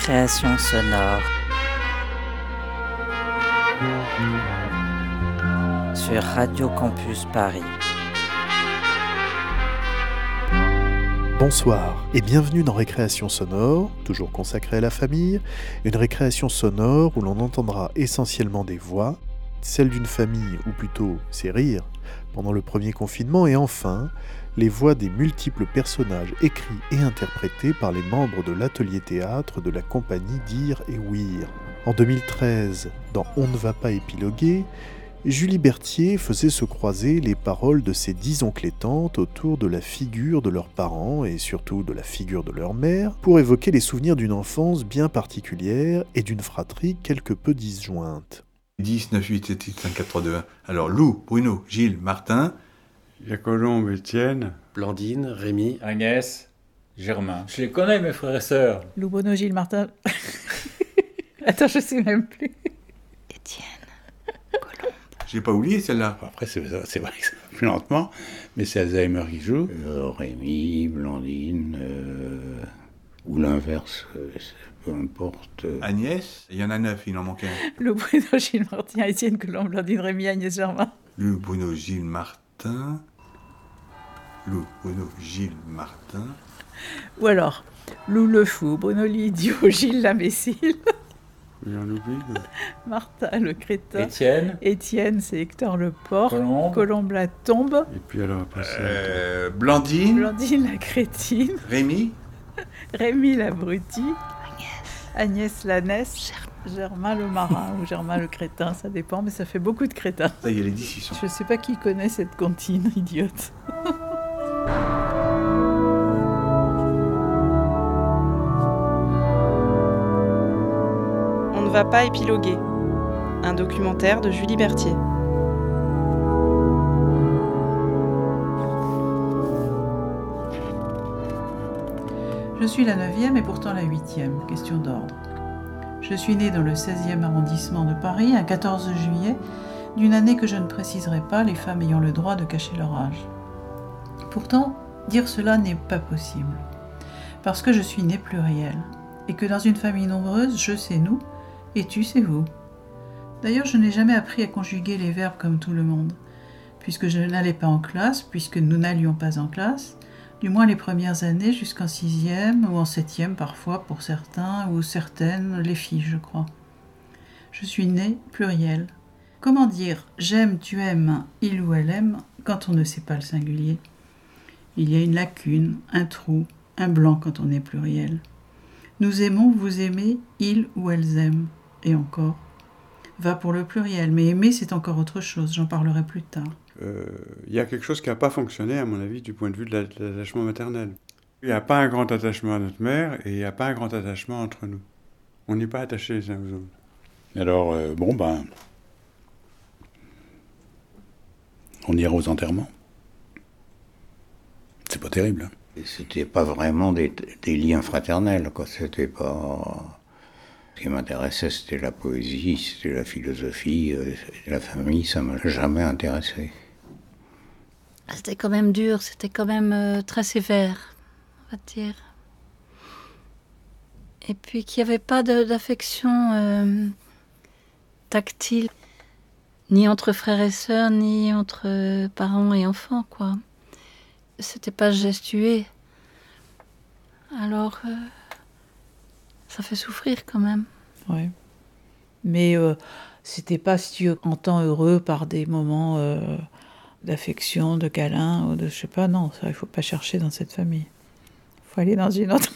Récréation sonore. Sur Radio Campus Paris. Bonsoir et bienvenue dans Récréation sonore, toujours consacrée à la famille, une récréation sonore où l'on entendra essentiellement des voix, celles d'une famille ou plutôt ses rires pendant le premier confinement et enfin les voix des multiples personnages écrits et interprétés par les membres de l'atelier théâtre de la compagnie Dire et Ouïr. En 2013, dans On ne va pas épiloguer, Julie Berthier faisait se croiser les paroles de ses dix oncles et tantes autour de la figure de leurs parents et surtout de la figure de leur mère pour évoquer les souvenirs d'une enfance bien particulière et d'une fratrie quelque peu disjointe. 10, 9, 8, 7, 6, 5, 4, 3, 2, 1. Alors Lou, Bruno, Gilles, Martin, Il y a Colombe, Étienne. Blandine, Rémi. Agnès, Germain. Je les connais, mes frères et sœurs. Lou Bono, Gilles Martin. Attends, je sais même plus. Étienne. j'ai pas oublié celle-là. Après, c'est c'est vrai que ça va plus lentement, mais c'est Alzheimer qui joue. Euh, Rémi, Blandine, euh, ou l'inverse, euh, peu importe. euh. Agnès, il y en a 9, il en manquait un. Lou Bruno, Gilles Martin, Étienne Colombe, Blandine, Rémi, Agnès Germain. Lou, Bruno, Gilles, Martin. Lou, Bruno, Gilles, Martin. Ou alors, Lou le fou, Bruno l'idiot, Gilles l'imbécile, J'en oublie. Martin le crétin, Étienne, Étienne c'est Hector le porc, Colombe, Colombe la tombe, Et puis alors après ça. Euh, Blandine, Blandine la crétine, Rémi, Rémi l'abruti, Agnès la naisse, Germain le marin ou Germain le crétin, ça dépend, mais ça fait beaucoup de crétins. ça y est, les 10 ils sont. Je sais pas qui connaît cette comptine idiote. On ne va pas épiloguer. Un documentaire de Julie Berthier. Je suis la neuvième et pourtant la huitième, question d'ordre. Je suis née dans le 16e arrondissement de Paris un 14 juillet d'une année que je ne préciserai pas, les femmes ayant le droit de cacher leur âge. Pourtant, dire cela n'est pas possible, parce que je suis née plurielle, et que dans une famille nombreuse, je c'est nous, et tu c'est vous. D'ailleurs, je n'ai jamais appris à conjuguer les verbes comme tout le monde, puisque je n'allais pas en classe, puisque nous n'allions pas en classe, du moins les premières années jusqu'en sixième ou en septième parfois pour certains ou certaines, les filles je crois. Je suis née pluriel. Comment dire j'aime, tu aimes, il ou elle aime quand on ne sait pas le singulier? Il y a une lacune, un trou, un blanc quand on est pluriel. Nous aimons, vous aimez, ils ou elles aiment. Et encore. Va pour le pluriel, mais aimer c'est encore autre chose, j'en parlerai plus tard. Euh, Il y a quelque chose qui n'a pas fonctionné, à mon avis, du point de vue de la- de l'attachement maternel. Il n'y a pas un grand attachement à notre mère et il n'y a pas un grand attachement entre nous. On n'est pas attachés les uns aux autres. Alors, euh, bon, ben. On ira aux enterrements. C'est pas terrible. hein. C'était pas vraiment des, des liens fraternels, quoi. C'était pas. Ce qui m'intéressait, c'était la poésie, c'était la philosophie. euh, La famille, ça m'a jamais intéressé. Ah, C'était quand même dur, c'était quand même euh, très sévère, on va dire. Et puis qu'il n'y avait pas d'affection euh, tactile, ni entre frères et sœurs, ni entre euh, parents et enfants, quoi. C'était pas gestué. Alors, ça fait souffrir quand même. Ouais. Mais c'était pas si tu entends heureux par des moments d'affection, de câlin, ou de je sais pas, non, ça il faut pas chercher dans cette famille. Il faut aller dans une autre.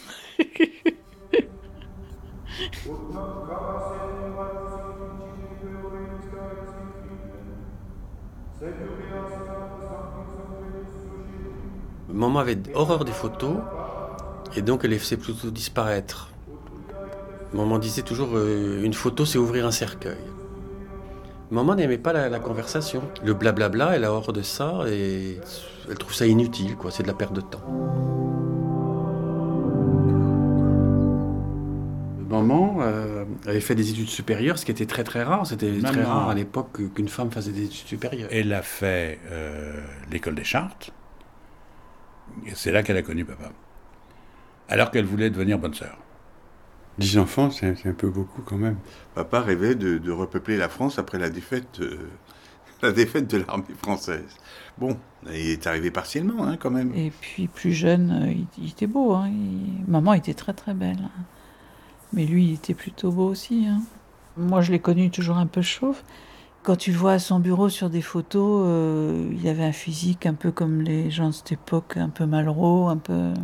Maman avait horreur des photos Et donc elle les faisait plutôt disparaître. Maman disait toujours euh, une photo c'est ouvrir un cercueil. Maman n'aimait pas la, la conversation. Le blablabla, elle a hors de ça et elle trouve ça inutile, quoi. C'est de la perte de temps. Maman euh, avait fait des études supérieures, ce qui était très très rare. C'était très rare à l'époque que- qu'une femme faisait des études supérieures. Elle a fait euh, l'école des chartes. Et c'est là qu'elle a connu papa. Alors qu'elle voulait devenir bonne sœur. Dix enfants, c'est un peu beaucoup quand même. Papa rêvait de, de repeupler la France après la défaite, euh, la défaite de l'armée française. Bon, il est arrivé partiellement, hein, quand même. Et puis plus jeune, euh, il, il était beau. hein. Il- Maman était très très belle. hein. Mais lui, il était plutôt beau aussi. hein. Moi, je l'ai connu toujours un peu chauve. Quand tu le vois à son bureau sur des photos, euh, il avait un physique un peu comme les gens de cette époque, un peu malraux, un peu...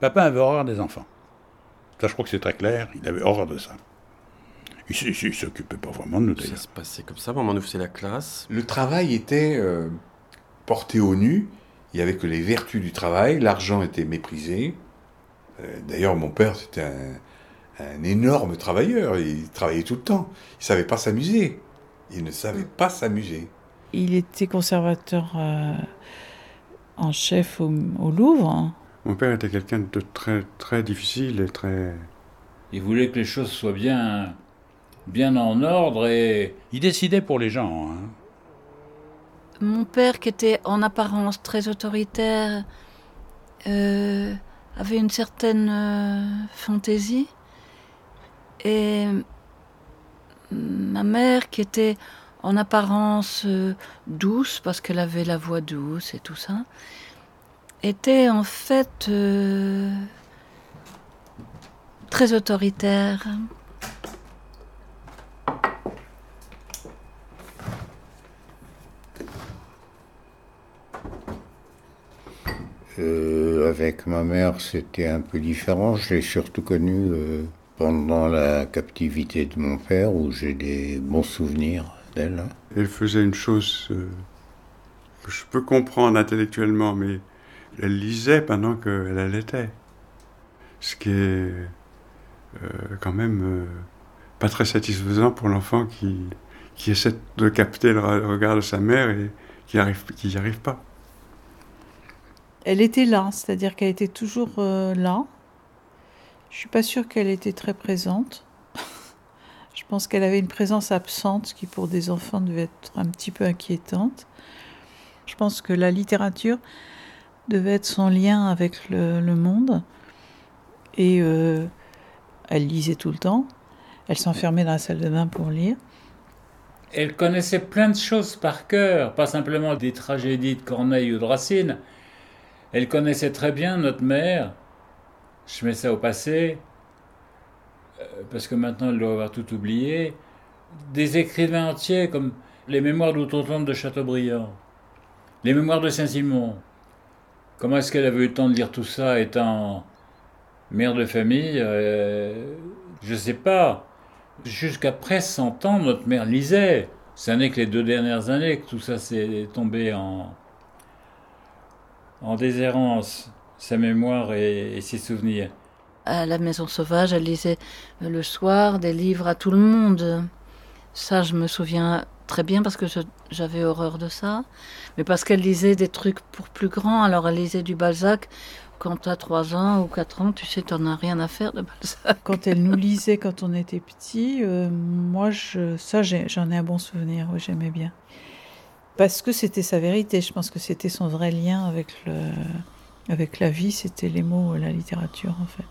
Papa avait horreur des enfants. Ça, je crois que c'est très clair. Il avait horreur de ça. Il, il s'occupait pas vraiment de nous, Ça se passait comme ça. Maman nous faisait la classe. Le travail était euh, porté au nu. Il n'y avait que les vertus du travail. L'argent était méprisé. Euh, D'ailleurs, mon père, c'était un, un énorme travailleur. Il travaillait tout le temps. Il savait pas s'amuser. Il ne savait pas s'amuser. Il était conservateur euh, en chef au, au Louvre. Mon père était quelqu'un de très, très difficile et très... Il voulait que les choses soient bien, bien en ordre et Il décidait pour les gens. hein. Mon père, qui était en apparence très autoritaire, euh, avait une certaine euh, fantaisie. Et ma mère, qui était en apparence euh, douce, parce qu'elle avait la voix douce et tout ça, était en fait euh, très autoritaire. Euh, avec ma mère, c'était un peu différent. Je l'ai surtout connue euh, pendant la captivité de mon père, où j'ai des bons souvenirs d'elle. Elle faisait une chose euh, que je peux comprendre intellectuellement, mais elle lisait pendant qu'elle allaitait. Ce qui est euh, quand même euh, pas très satisfaisant pour l'enfant qui, qui essaie de capter le re- regard de sa mère et qui n'y arrive, qui arrive pas. Elle était là, c'est-à-dire qu'elle était toujours euh, là. Je suis pas sûre qu'elle était très présente. Je pense qu'elle avait une présence absente, qui pour des enfants devait être un petit peu inquiétante. Je pense que la littérature devait être son lien avec le, monde. Et euh, elle lisait tout le temps. Elle s'enfermait dans la salle de bain pour lire. elle connaissait plein de choses par cœur, pas simplement des tragédies de Corneille ou de Racine. Elle connaissait très bien notre mère. Je mets ça au passé, euh, parce que maintenant elle doit avoir tout oublié. Des écrivains entiers comme les mémoires d'outre-tombe de Chateaubriand, les mémoires de Saint-Simon. Comment est-ce qu'elle avait eu le temps de lire tout ça étant mère de famille euh, Je sais pas. Jusqu'après 100 ans, notre mère lisait. Ce n'est que les deux dernières années que tout ça s'est tombé en, en déshérence, sa mémoire et, ses souvenirs. À la Maison Sauvage, elle lisait le soir des livres à tout le monde. Ça, je me souviens très bien parce que j'avais horreur de ça. Mais parce qu'elle lisait des trucs pour plus grands. Alors, elle lisait du Balzac. Quand tu as 3 ans ou 4 ans, tu sais, tu as rien à faire de Balzac. Quand elle nous lisait quand on était petit, euh, moi, ça, j'en ai un bon souvenir. oui, J'aimais bien. Parce que c'était sa vérité. Je pense que c'était son vrai lien avec, avec la vie. C'était les mots, la littérature, en fait.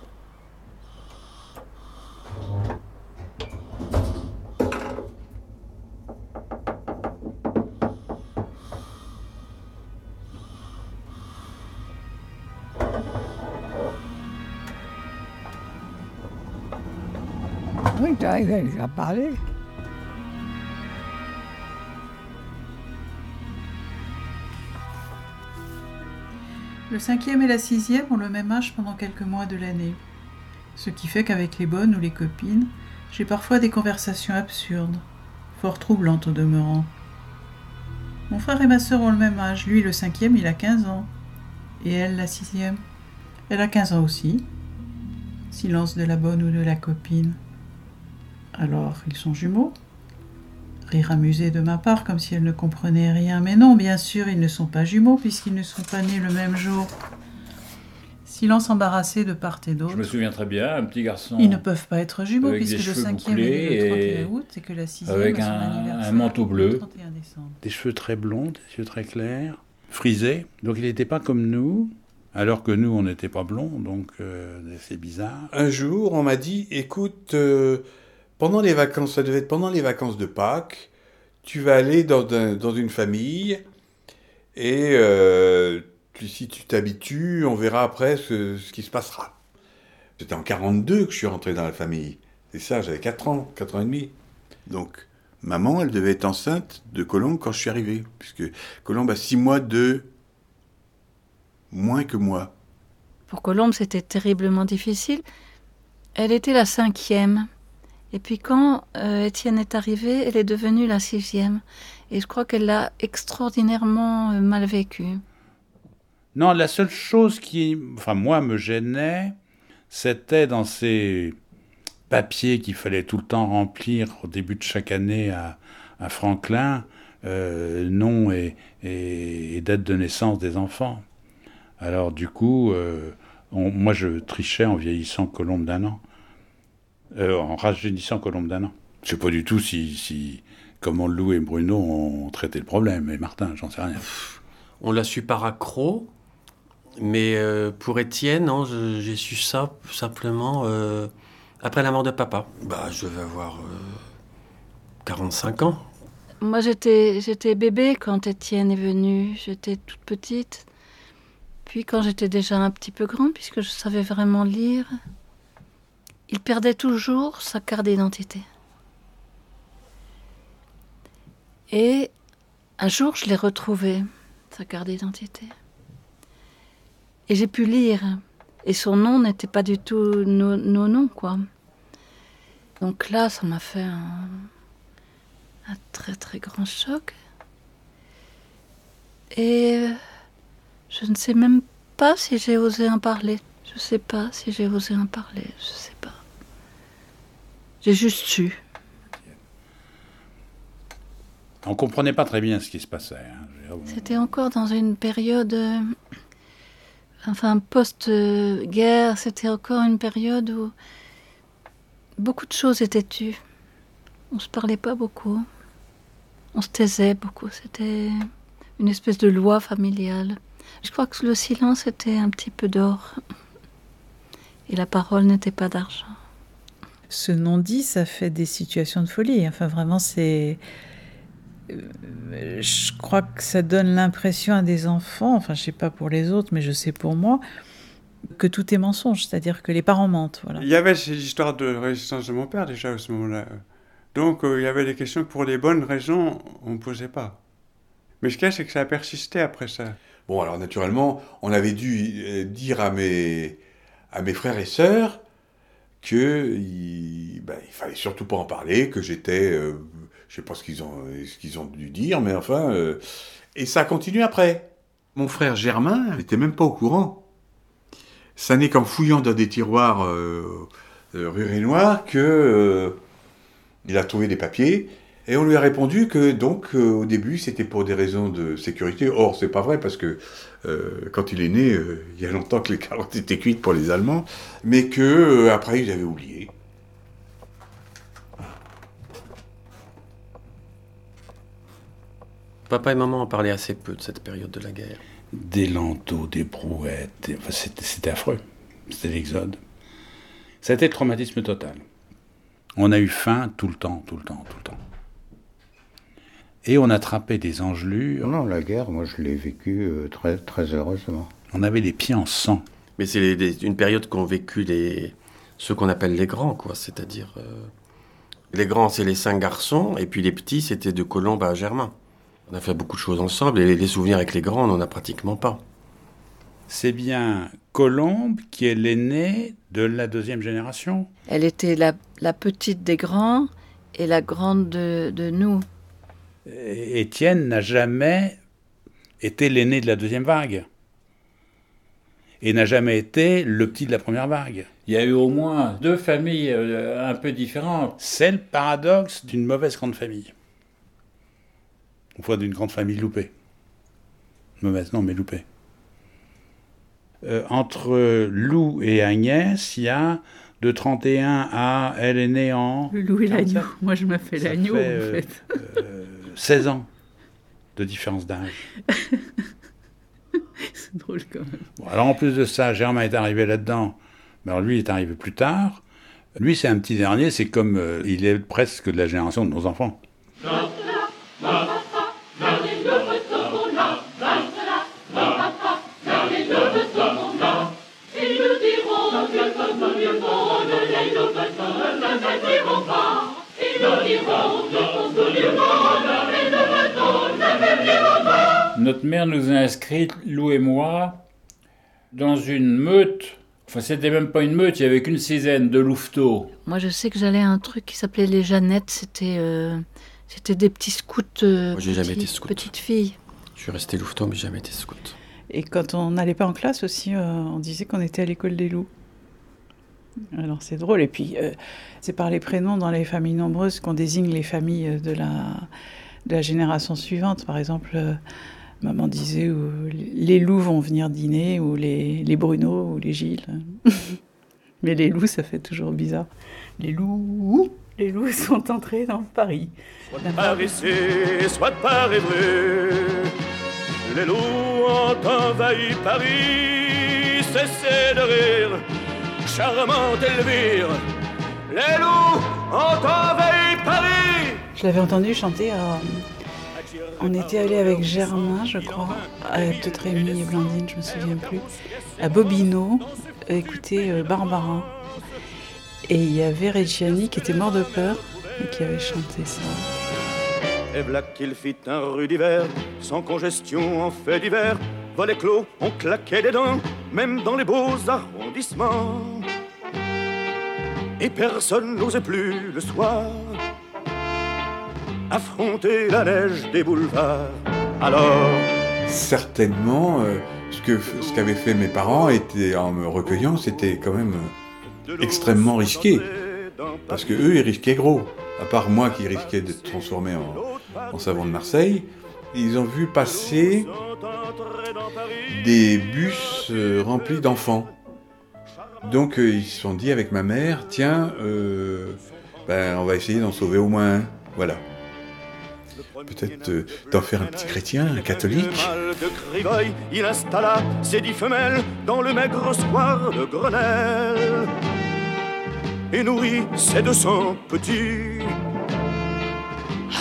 Oui, tu arrives à parler. Le cinquième et la sixième ont le même âge pendant quelques mois de l'année. Ce qui fait qu'avec les bonnes ou les copines, j'ai parfois des conversations absurdes, fort troublantes au demeurant. Mon frère et ma sœur ont le même âge. Lui, le cinquième, il a 15 ans. Et elle, la sixième. Elle a 15 ans aussi. Silence de la bonne ou de la copine. Alors, ils sont jumeaux Rire amusé de ma part, comme si elle ne comprenait rien. Mais non, bien sûr, ils ne sont pas jumeaux, puisqu'ils ne sont pas nés le même jour. Silence embarrassé de part et d'autre. Je me souviens très bien, un petit garçon. Ils ne peuvent pas être jumeaux, puisque le cheveux 5e bouclés est le et 31 août, et que la 6e avec a son un- anniversaire un manteau bleu. le 31 décembre. Des cheveux très blonds, des yeux très clairs, frisés. Donc il n'était pas comme nous, alors que nous, on n'était pas blonds, donc euh, c'est bizarre. Un jour, on m'a dit, écoute, euh, pendant les vacances, ça devait être pendant les vacances de Pâques, tu vas aller dans, un- dans une famille et euh, si tu t'habitues, on verra après ce, ce qui se passera. C'était en 42 que je suis rentré dans la famille. C'est ça, j'avais 4 ans, 4 ans et demi. Donc, maman, elle devait être enceinte de Colombe quand je suis arrivé, puisque Colombe a 6 mois de moins que moi. Pour Colombe, c'était terriblement difficile. Elle était la cinquième. Et puis quand euh, Étienne est arrivé, elle est devenue la sixième. Et je crois qu'elle l'a extraordinairement euh, mal vécu. Non, la seule chose qui, enfin moi, me gênait, c'était dans ces papiers qu'il fallait tout le temps remplir au début de chaque année à, Franklin, euh, nom et, date de naissance des enfants. Alors du coup, moi je trichais en vieillissant Colombe d'un an, Euh, en rajeunissant Colombe d'un an. Je sais pas du tout si, si comment Lou et Bruno ont traité le problème, et Martin, j'en sais rien. On l'a su par accro, mais euh, pour Étienne, non, j'ai su ça simplement euh, après la mort de papa. Bah, je vais avoir euh, 45 ans. Moi, j'étais, j'étais bébé quand Étienne est venu. J'étais toute petite. Puis quand j'étais déjà un petit peu grande, puisque je savais vraiment lire, il perdait toujours sa carte d'identité. Et un jour, je l'ai retrouvé, sa carte d'identité. Et j'ai pu lire. Et son nom n'était pas du tout nos, noms, quoi. Donc là, ça m'a fait un, très très grand choc. Et je ne sais même pas si j'ai osé en parler. Je ne sais pas si j'ai osé en parler. J'ai juste su. On comprenait pas très bien ce qui se passait. hein. C'était encore dans une période, euh, enfin post-guerre, c'était encore une période où beaucoup de choses étaient tues. On se parlait pas beaucoup, on se taisait beaucoup. C'était une espèce de loi familiale. Je crois que le silence était un petit peu d'or et la parole n'était pas d'argent. Ce non-dit, ça fait des situations de folie. Enfin, vraiment, c'est. euh, Je crois que ça donne l'impression à des enfants, enfin, je sais pas pour les autres, mais je sais pour moi, que tout est mensonge, c'est-à-dire que les parents mentent. Voilà. Il y avait cette histoire de résistance de mon père déjà à ce moment-là. Donc euh, il y avait des questions que pour les bonnes raisons, on ne posait pas. Mais ce qu'il y a, c'est que ça a persisté après ça. Bon, alors naturellement, on avait dû euh, dire à mes, à mes frères et sœurs que il, ben, il fallait surtout pas en parler, que j'étais, euh, je sais pas ce qu'ils ont, ce qu'ils ont dû dire, mais enfin, euh, et ça a continué après. Mon frère Germain n'était même pas au courant. Ça n'est qu'en fouillant dans des tiroirs euh, euh, rue Rénoir que il a trouvé des papiers et on lui a répondu que donc euh, au début c'était pour des raisons de sécurité. Or c'est pas vrai parce que euh, quand il est né, euh, il y a longtemps que les carottes étaient cuites pour les Allemands, mais que euh, après ils avaient oublié. Papa et maman en parlaient assez peu de cette période de la guerre. Des lanteaux, des brouettes, des- enfin, c'était c'était affreux. C'était l'exode. Ça a été le traumatisme total. On a eu faim tout le temps, tout le temps, tout le temps. Et on attrapait des engelures. Non, la guerre, moi je l'ai vécue euh, très, très heureusement. On avait les pieds en sang. Mais c'est les- les- une période qu'ont vécu les, ceux qu'on appelle les grands, quoi. C'est-à-dire, euh, les grands, c'est les cinq garçons, et puis les petits, c'était de Colombe à Germain. On a fait beaucoup de choses ensemble, et les, les souvenirs avec les grands, on n'en a pratiquement pas. C'est bien Colombe qui est l'aîné de la deuxième génération? Elle était la, la petite des grands et la grande de, de nous. Et- Étienne n'a jamais été l'aîné de la deuxième vague. et n'a jamais été le petit de la première vague. Il y a eu au moins deux familles euh, un peu différentes. C'est le paradoxe d'une mauvaise grande famille. Ou fois d'une grande famille loupée. Mauvaise, non, mais loupée. Euh, entre Lou et Agnès, il y a de 31 à elle est née en. Le loup et l'agneau. Moi, je m'appelle l'agneau, fait, en euh, fait. euh, 16 ans de différence d'âge. C'est drôle quand même. Bon, alors en plus de ça, Germain est arrivé là-dedans. Mais alors lui, il est arrivé plus tard. Lui, c'est un petit dernier, c'est comme euh, il est presque de la génération de nos enfants. Notre mère nous a inscrits, Lou et moi, dans une meute. Enfin, c'était même pas une meute, il y avait qu'une dizaine de louveteaux. Moi, je sais que j'allais à un truc qui s'appelait les Jeannettes. C'était euh, c'était des petits scouts. euh, Moi, j'ai jamais été scout. Petites filles. Je suis resté louveteau, mais j'ai jamais été scout. Et quand on n'allait pas en classe aussi, euh, on disait qu'on était à l'école des loups. Alors c'est drôle. Et puis, euh, c'est par les prénoms dans les familles nombreuses qu'on désigne les familles de la, génération suivante. Par exemple, euh, maman disait les loups vont venir dîner, ou les, les Bruno, ou les Gilles. Mais les loups, ça fait toujours bizarre. Les loups, les loups sont entrés dans Paris. Soit par ici, soit par les loups ont envahi Paris. Cessez de rire, charmante Elvire. Les loups ont envahi Paris. Je l'avais entendu chanter à... On était allé avec Germain, je crois, peut-être Rémi et Blandine, je me souviens plus, à Bobino, écouter euh, Barbara. Et il y avait Reggiani qui était mort de peur et qui avait chanté ça. Et voilà qu'il fit un rue d'hiver, sans congestion en fait d'hiver. Volets clos, on claquait des dents, même dans les beaux arrondissements. Et personne n'osait plus le soir affronter la neige des boulevards. Alors, Certainement, euh, ce que ce qu'avaient fait mes parents était, en me recueillant, c'était quand même euh, extrêmement risqué. Parce que eux, ils risquaient gros. À part moi qui risquais d'être transformé en, en savon de Marseille, ils ont vu passer des bus euh, remplis d'enfants. Donc euh, ils se sont dit avec ma mère, tiens, euh, ben, on va essayer d'en sauver au moins un. Voilà. Peut-être euh, d'en faire un petit chrétien, un catholique. il installa ses dix femelles dans le maigre square de Grenelle. Et nourrit ses deux cents petits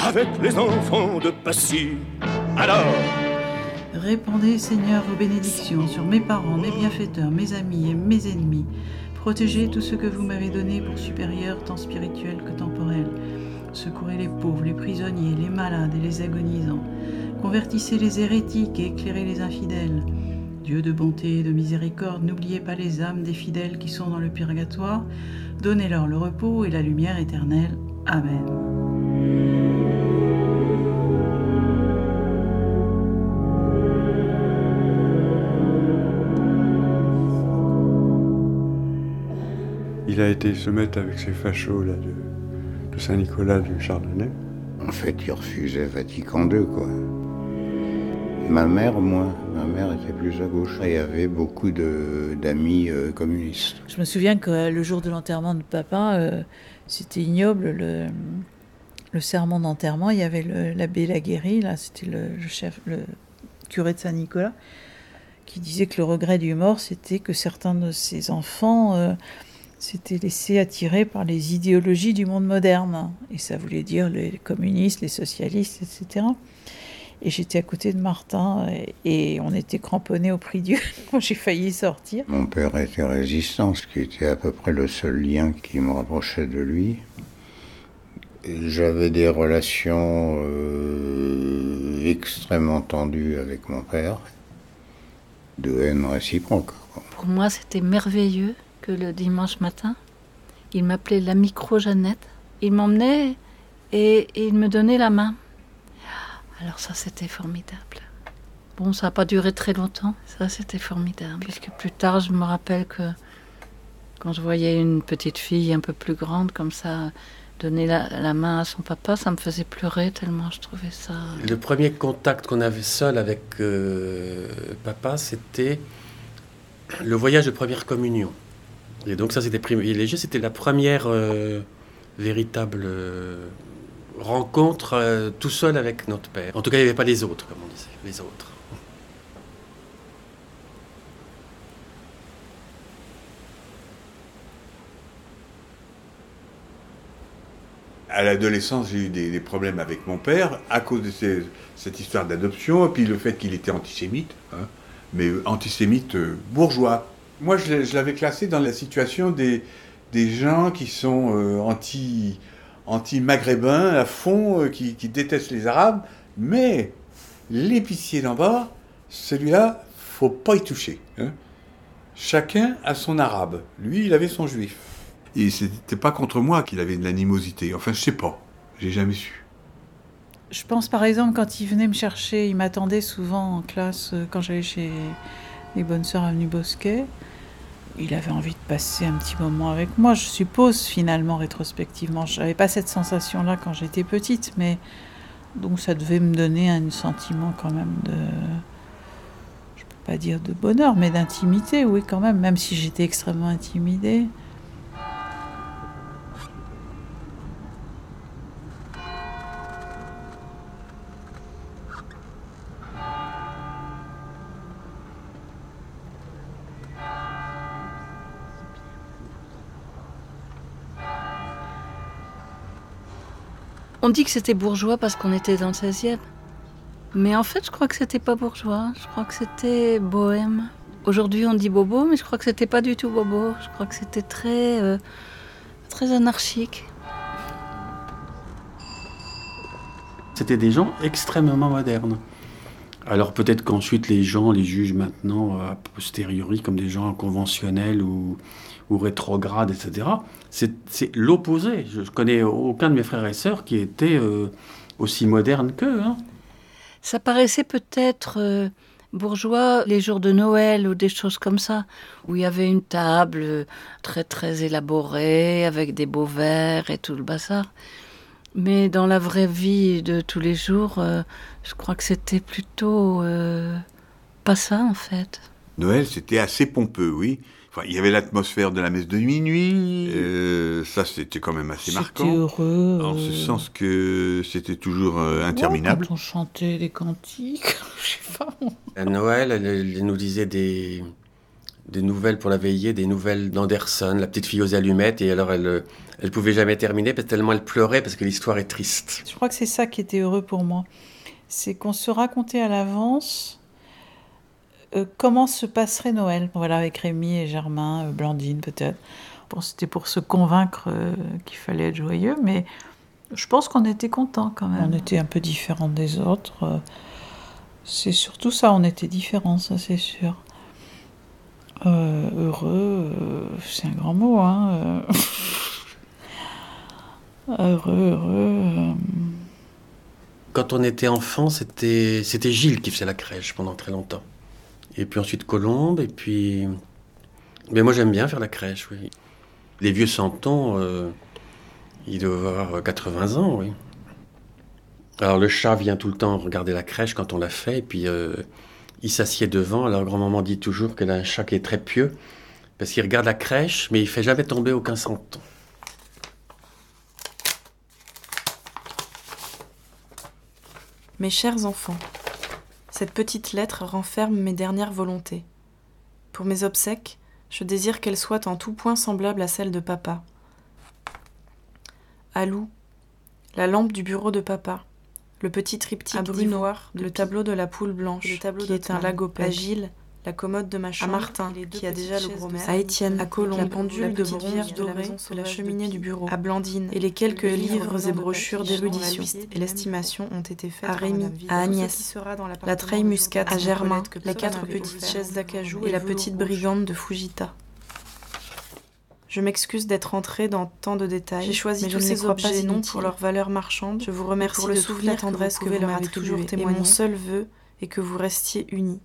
avec les enfants de Passy. Alors, Répandez, Seigneur, vos bénédictions sur mes parents, mes bienfaiteurs, mes amis et mes ennemis. Protégez tout ce que vous m'avez donné pour supérieur, tant spirituel que temporel. Secourez les pauvres, les prisonniers, les malades et les agonisants. Convertissez les hérétiques et éclairez les infidèles. Dieu de bonté et de miséricorde, n'oubliez pas les âmes des fidèles qui sont dans le purgatoire. Donnez-leur le repos et la lumière éternelle. Amen. Il a été se mettre avec ces fachos là, de, de Saint-Nicolas du Chardonnay. En fait, il refusait Vatican II, quoi. Ma mère, moins. Ma mère était plus à gauche. Il y avait beaucoup de- d'amis euh, communistes. Je me souviens que euh, le jour de l'enterrement de papa, euh, c'était ignoble. Le, le serment d'enterrement, il y avait l'abbé Laguéry, là, c'était le, le chef, le curé de Saint-Nicolas, qui disait que le regret du mort, c'était que certains de ses enfants euh, s'étaient laissés attirer par les idéologies du monde moderne. Et ça voulait dire les communistes, les socialistes, etc. Et j'étais à côté de Martin et, et on était cramponnés au prix Dieu. J'ai failli sortir. Mon père était résistant, ce qui était à peu près le seul lien qui me rapprochait de lui. J'avais des relations euh, extrêmement tendues avec mon père, de haine réciproque. Pour moi, c'était merveilleux le dimanche matin, il m'appelait la micro-Jeannette. Il m'emmenait et, il me donnait la main. Alors ça, c'était formidable. Bon, ça n'a pas duré très longtemps. Ça, c'était formidable. Puisque plus tard, je me rappelle que quand je voyais une petite fille un peu plus grande comme ça donner la, la main à son papa, ça me faisait pleurer tellement je trouvais ça. Le premier contact qu'on avait seul avec euh, papa, c'était le voyage de première communion. Et donc ça, c'était privilégié. C'était la première euh, véritable euh, rencontre euh, tout seul avec notre père. En tout cas, il n'y avait pas les autres, comme on disait, les autres. À l'adolescence, j'ai eu des, problèmes avec mon père à cause de cette histoire d'adoption, et puis le fait qu'il était antisémite, hein, mais antisémite bourgeois. Moi, je, l'avais classé dans la situation des, des gens qui sont euh, anti, anti-maghrébins à fond, euh, qui, qui détestent les Arabes, mais l'épicier d'en bas, celui-là, faut pas y toucher. hein. Chacun a son arabe. Lui, il avait son juif. Et c'était pas contre moi qu'il avait de l'animosité. Enfin, je sais pas. J'ai jamais su. Je pense par exemple quand il venait me chercher, il m'attendait souvent en classe euh, quand j'allais chez les bonnes sœurs avenue Bosquet. Il avait envie de passer un petit moment avec moi, je suppose finalement rétrospectivement. Je n'avais pas cette sensation-là quand j'étais petite, mais donc ça devait me donner un sentiment quand même de, je peux pas dire de bonheur, mais d'intimité, oui quand même, même si j'étais extrêmement intimidée. On dit que c'était bourgeois parce qu'on était dans le 16e. Mais en fait, je crois que c'était pas bourgeois. Je crois que c'était bohème. Aujourd'hui, on dit bobo, mais je crois que c'était pas du tout bobo. Je crois que c'était très, euh, très anarchique. C'était des gens extrêmement modernes. Alors peut-être qu'ensuite les gens les jugent maintenant a posteriori comme des gens conventionnels ou rétrogrades, etc. C'est c'est l'opposé. Je ne connais aucun de mes frères et sœurs qui était euh, aussi moderne qu'eux. hein. Ça paraissait peut-être euh, bourgeois les jours de Noël ou des choses comme ça, où il y avait une table euh, très très élaborée avec des beaux verres et tout le bazar. Mais dans la vraie vie de tous les jours, euh, je crois que c'était plutôt euh, pas ça en fait. Noël, c'était assez pompeux, oui. Enfin, il y avait l'atmosphère de la messe de minuit. euh, ça, c'était quand même assez marquant. C'était heureux. En ce sens que c'était toujours euh, interminable. Quand on chantait des cantiques, je sais pas. À Noël, elle, elle nous disait des, des nouvelles pour la veillée, des nouvelles d'Anderson, la petite fille aux allumettes, et alors elle elle pouvait jamais terminer parce que tellement elle pleurait parce que l'histoire est triste. Je crois que c'est ça qui était heureux pour moi. C'est qu'on se racontait à l'avance euh, comment se passerait Noël? Voilà, avec Rémi et Germain, euh, Blandine peut-être. Bon, c'était pour se convaincre euh, qu'il fallait être joyeux, mais je pense qu'on était contents quand même. On était un peu différents des autres. C'est surtout ça, on était différents, ça c'est sûr. Euh, heureux, euh, c'est un grand mot, hein. euh. heureux, heureux. euh. Quand on était enfant, c'était c'était Gilles qui faisait la crèche pendant très longtemps. Et puis ensuite Colombe, et puis... Mais moi j'aime bien faire la crèche, oui. Les vieux santons, euh, ils doivent avoir 80 ans, oui. Alors le chat vient tout le temps regarder la crèche quand on l'a fait, et puis euh, il s'assied devant. Alors grand-maman dit toujours qu'elle a un chat qui est très pieux, parce qu'il regarde la crèche, mais il fait jamais tomber aucun santon. Mes chers enfants, cette petite lettre renferme mes dernières volontés. Pour mes obsèques, je désire qu'elles soient en tout point semblables à celles de papa. Alou, la lampe du bureau de papa, le petit triptyque noir, le tableau de la poule blanche, le tableau qui de est un lagopède, la commode de ma chambre, à Martin, qui a déjà le gros mère, à Étienne, à Colombe, la pendule la de bronze dorée de la cheminée du bureau, à Blandine, et les quelques livres et brochures d'érudition et l'estimation ont été faites à Rémi, à Agnès, la treille muscate, à Germain, les quatre petites chaises d'acajou et la petite brigande de Fujita. Je m'excuse d'être entrée dans tant de détails. J'ai choisi mais tous je ces objets non pour leur valeur marchande. Je vous remercie pour le de souvenir toute la que vous tendresse que vous leur m'avez toujours attribuer. Et mon seul vœu et que vous restiez unis.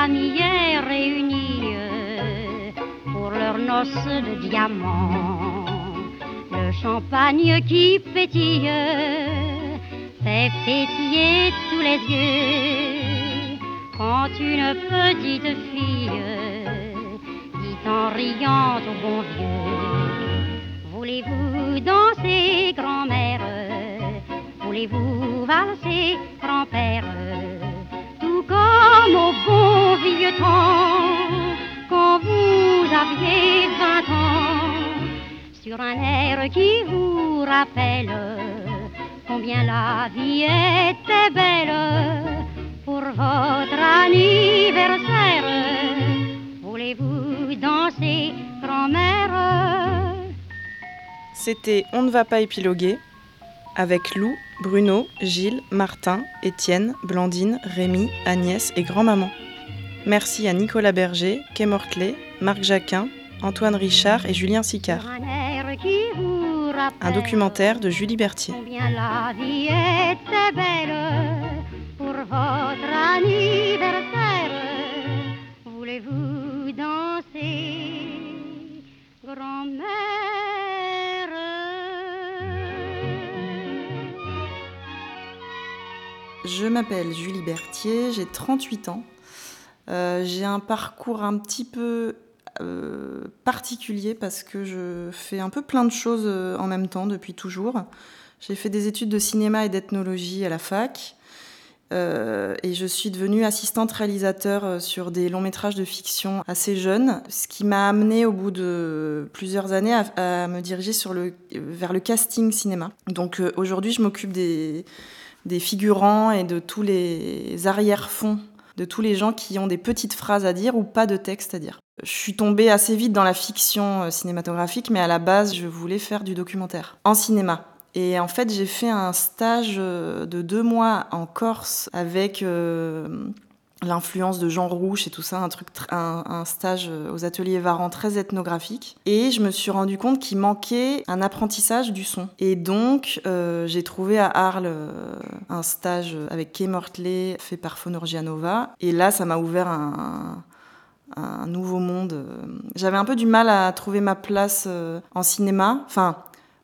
La famille est réunie pour leur noces de diamants. Le champagne qui pétille fait pétiller tous les yeux. Quand une petite fille dit en riant au bon vieux, voulez-vous danser grand-mère? Voulez-vous valser grand-père? Quand vous aviez vingt ans, sur un air qui vous rappelle combien la vie était belle pour votre anniversaire. Voulez-vous danser, grand-mère? C'était On ne va pas épiloguer avec Lou, Bruno, Gilles, Martin, Étienne, Blandine, Rémi, Agnès et grand-maman. Merci à Nicolas Berger, Kay Mortley, Marc Jacquin, Antoine Richard et Julien Sicard. un documentaire de Julie Berthier. combien la vie était belle pour votre anniversaire. Voulez-vous danser, grand-mère? Je m'appelle Julie Berthier, j'ai 38 ans. Euh, j'ai un parcours un petit peu euh, particulier parce que je fais un peu plein de choses euh, en même temps depuis toujours. J'ai fait des études de cinéma et d'ethnologie à la fac. Et je suis devenue assistante réalisateur sur des longs métrages de fiction assez jeune, ce qui m'a amenée au bout de plusieurs années à, me diriger vers le casting cinéma. Donc aujourd'hui, je m'occupe des figurants et de tous les arrière-fonds, de tous les gens qui ont des petites phrases à dire ou pas de texte à dire. Je suis tombée assez vite dans la fiction euh, cinématographique, mais à la base, je voulais faire du documentaire en cinéma. Et en fait, j'ai fait un stage euh, de deux mois en Corse avec euh, l'influence de Jean Rouche et tout ça, un, truc, tr- un, stage euh, aux ateliers Varan très ethnographique. Et je me suis rendu compte qu'il manquait un apprentissage du son. Et donc, euh, j'ai trouvé à Arles euh, un stage avec Kay Mortley fait par Fonorgianova. Et là, ça m'a ouvert un, un nouveau monde. J'avais un peu du mal à trouver ma place en cinéma, enfin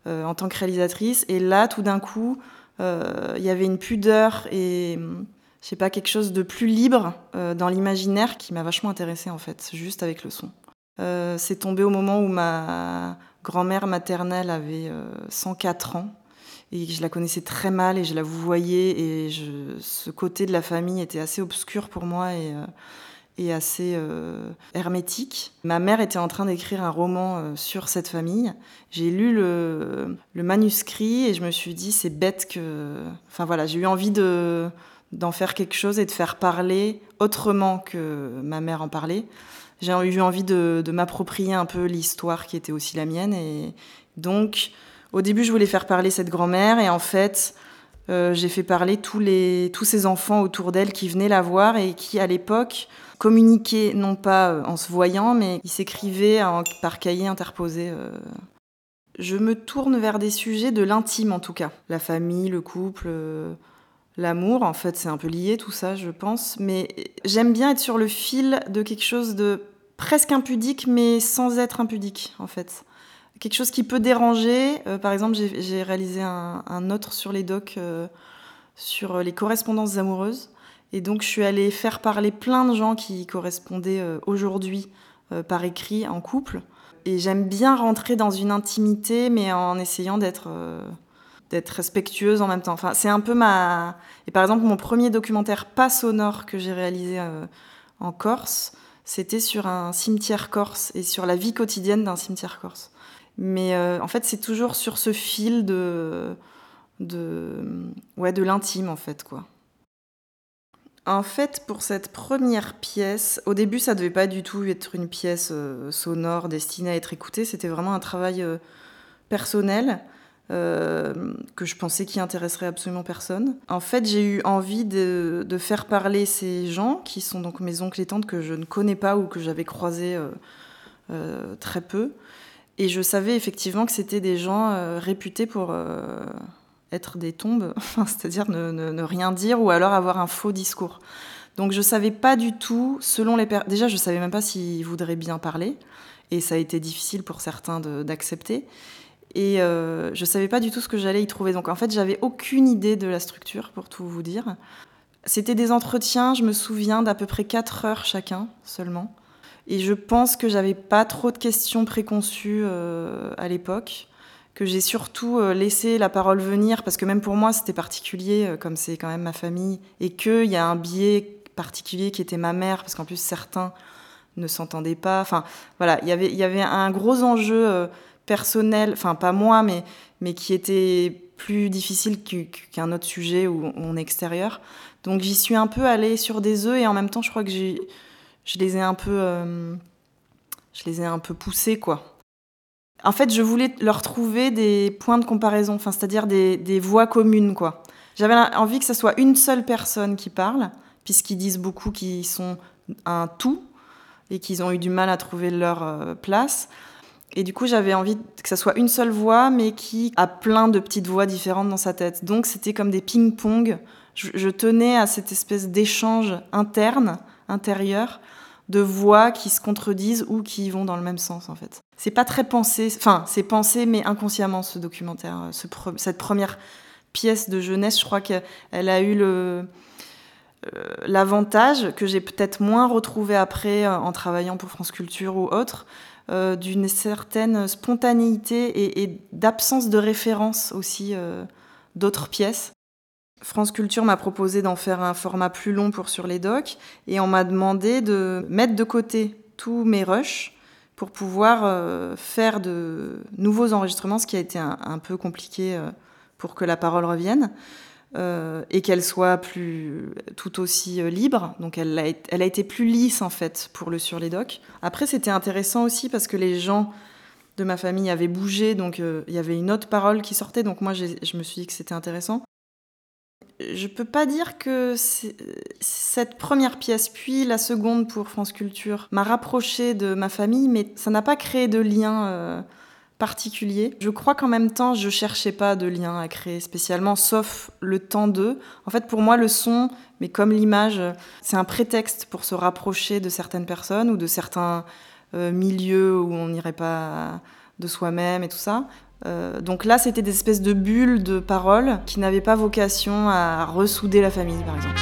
en tant que réalisatrice. Et là, tout d'un coup, il y avait une pudeur et hum, je sais pas quelque chose de plus libre euh, dans l'imaginaire qui m'a vachement intéressée en fait, juste avec le son. Euh, c'est tombé au moment où ma grand-mère maternelle avait euh, 104 ans et je la connaissais très mal et je la voyais et ce côté de la famille était assez obscur pour moi et, euh, assez euh, hermétique. Ma mère était en train d'écrire un roman euh, sur cette famille. J'ai lu le, le manuscrit et je me suis dit c'est bête que... Enfin voilà, j'ai eu envie de d'en faire quelque chose et de faire parler autrement que ma mère en parlait. J'ai eu envie de, m'approprier un peu l'histoire qui était aussi la mienne et donc au début je voulais faire parler cette grand-mère et en fait euh, j'ai fait parler tous, les, tous ces enfants autour d'elle qui venaient la voir et qui, à l'époque, communiquaient, non pas euh, en se voyant, mais ils s'écrivaient en- par cahier interposé. euh. Je me tourne vers des sujets de l'intime, en tout cas. La famille, le couple, l'amour, en fait, c'est un peu lié tout ça, je pense. Mais j'aime bien être sur le fil de quelque chose de presque impudique, mais sans être impudique, en fait quelque chose qui peut déranger. Euh, par exemple, j'ai réalisé un, autre sur les docs euh, sur les correspondances amoureuses. Et donc, je suis allée faire parler plein de gens qui correspondaient euh, aujourd'hui par écrit en couple. Et j'aime bien rentrer dans une intimité, mais en essayant d'être d'être respectueuse en même temps. Enfin, c'est un peu ma. Et par exemple, mon premier documentaire pas sonore que j'ai réalisé euh, en Corse, c'était sur un cimetière corse et sur la vie quotidienne d'un cimetière corse. Mais euh, en fait, c'est toujours sur ce fil de, de, ouais, de l'intime, en fait, quoi. En fait, pour cette première pièce, au début, ça devait pas du tout être une pièce euh, sonore destinée à être écoutée. C'était vraiment un travail personnel. Euh, que je pensais qui intéresserait absolument personne. En fait, j'ai eu envie de, faire parler ces gens, qui sont donc mes oncles et tantes que je ne connais pas ou que j'avais croisés euh, euh, très peu. Et je savais effectivement que c'était des gens réputés pour être des tombes, c'est-à-dire ne, ne, rien dire ou alors avoir un faux discours. Donc je savais pas du tout, selon les déjà je savais même pas s'ils voudraient bien parler, et ça a été difficile pour certains d'accepter. Et euh, je savais pas du tout ce que j'allais y trouver. Donc en fait, j'avais aucune idée de la structure, pour tout vous dire. C'était des entretiens, je me souviens, d'à peu près 4 heures chacun seulement. Et je pense que j'avais pas trop de questions préconçues euh, à l'époque, que j'ai surtout euh, laissé la parole venir, parce que même pour moi c'était particulier, comme c'est quand même ma famille, et qu'il y a un biais particulier qui était ma mère, parce qu'en plus certains ne s'entendaient pas. Enfin voilà, y il y avait un gros enjeu personnel, enfin pas moi, mais, mais qui était plus difficile qu'un autre sujet où on extérieur. Donc j'y suis un peu allée sur des œufs et en même temps je crois que j'ai je les ai un peu, euh, je les ai un peu poussés, quoi. En fait, je voulais leur trouver des points de comparaison, enfin, c'est-à-dire des, des voix communes, quoi. J'avais envie que ce soit une seule personne qui parle, puisqu'ils disent beaucoup qu'ils sont un tout et qu'ils ont eu du mal à trouver leur euh, place. Et du coup, j'avais envie que ça soit une seule voix, mais qui a plein de petites voix différentes dans sa tête. Donc, c'était comme des ping-pong. Je, tenais à cette espèce d'échange interne, intérieur, de voix qui se contredisent ou qui vont dans le même sens en fait. C'est pas très pensé, enfin c'est pensé mais inconsciemment ce documentaire, pre cette première pièce de jeunesse, je crois qu'elle a eu euh, l'avantage que j'ai peut-être moins retrouvé après euh, en travaillant pour France Culture ou autre, euh, d'une certaine spontanéité et, d'absence de référence aussi euh, d'autres pièces. France Culture m'a proposé d'en faire un format plus long pour sur les docs et on m'a demandé de mettre de côté tous mes rushs pour pouvoir euh, faire de nouveaux enregistrements, ce qui a été un, peu compliqué pour que la parole revienne euh, et qu'elle soit plus tout aussi euh, libre. Donc elle a, été plus lisse en fait pour le sur les docs. Après c'était intéressant aussi parce que les gens de ma famille avaient bougé, donc euh, il y avait une autre parole qui sortait. Donc moi je me suis dit que c'était intéressant je peux pas dire que cette première pièce, puis la seconde pour France Culture, m'a rapproché de ma famille, mais ça n'a pas créé de lien particulier. Je crois qu'en même temps, je cherchais pas de lien à créer spécialement, sauf le temps d'eux. En fait, pour moi, le son, mais comme l'image, c'est un prétexte pour se rapprocher de certaines personnes ou de certains euh, milieux où on n'irait pas de soi-même et tout ça. Euh, donc là, c'était des espèces de bulles de paroles qui n'avaient pas vocation à ressouder la famille, par exemple.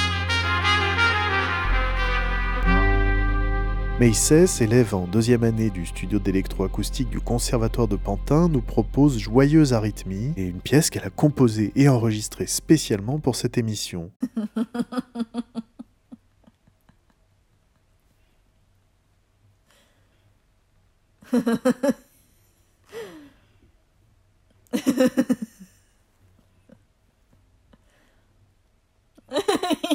Meissès, élève en deuxième année du studio d'électroacoustique du Conservatoire de Pantin, nous propose Joyeuse Arythmie, et une pièce qu'elle a composée et enregistrée spécialement pour cette émission.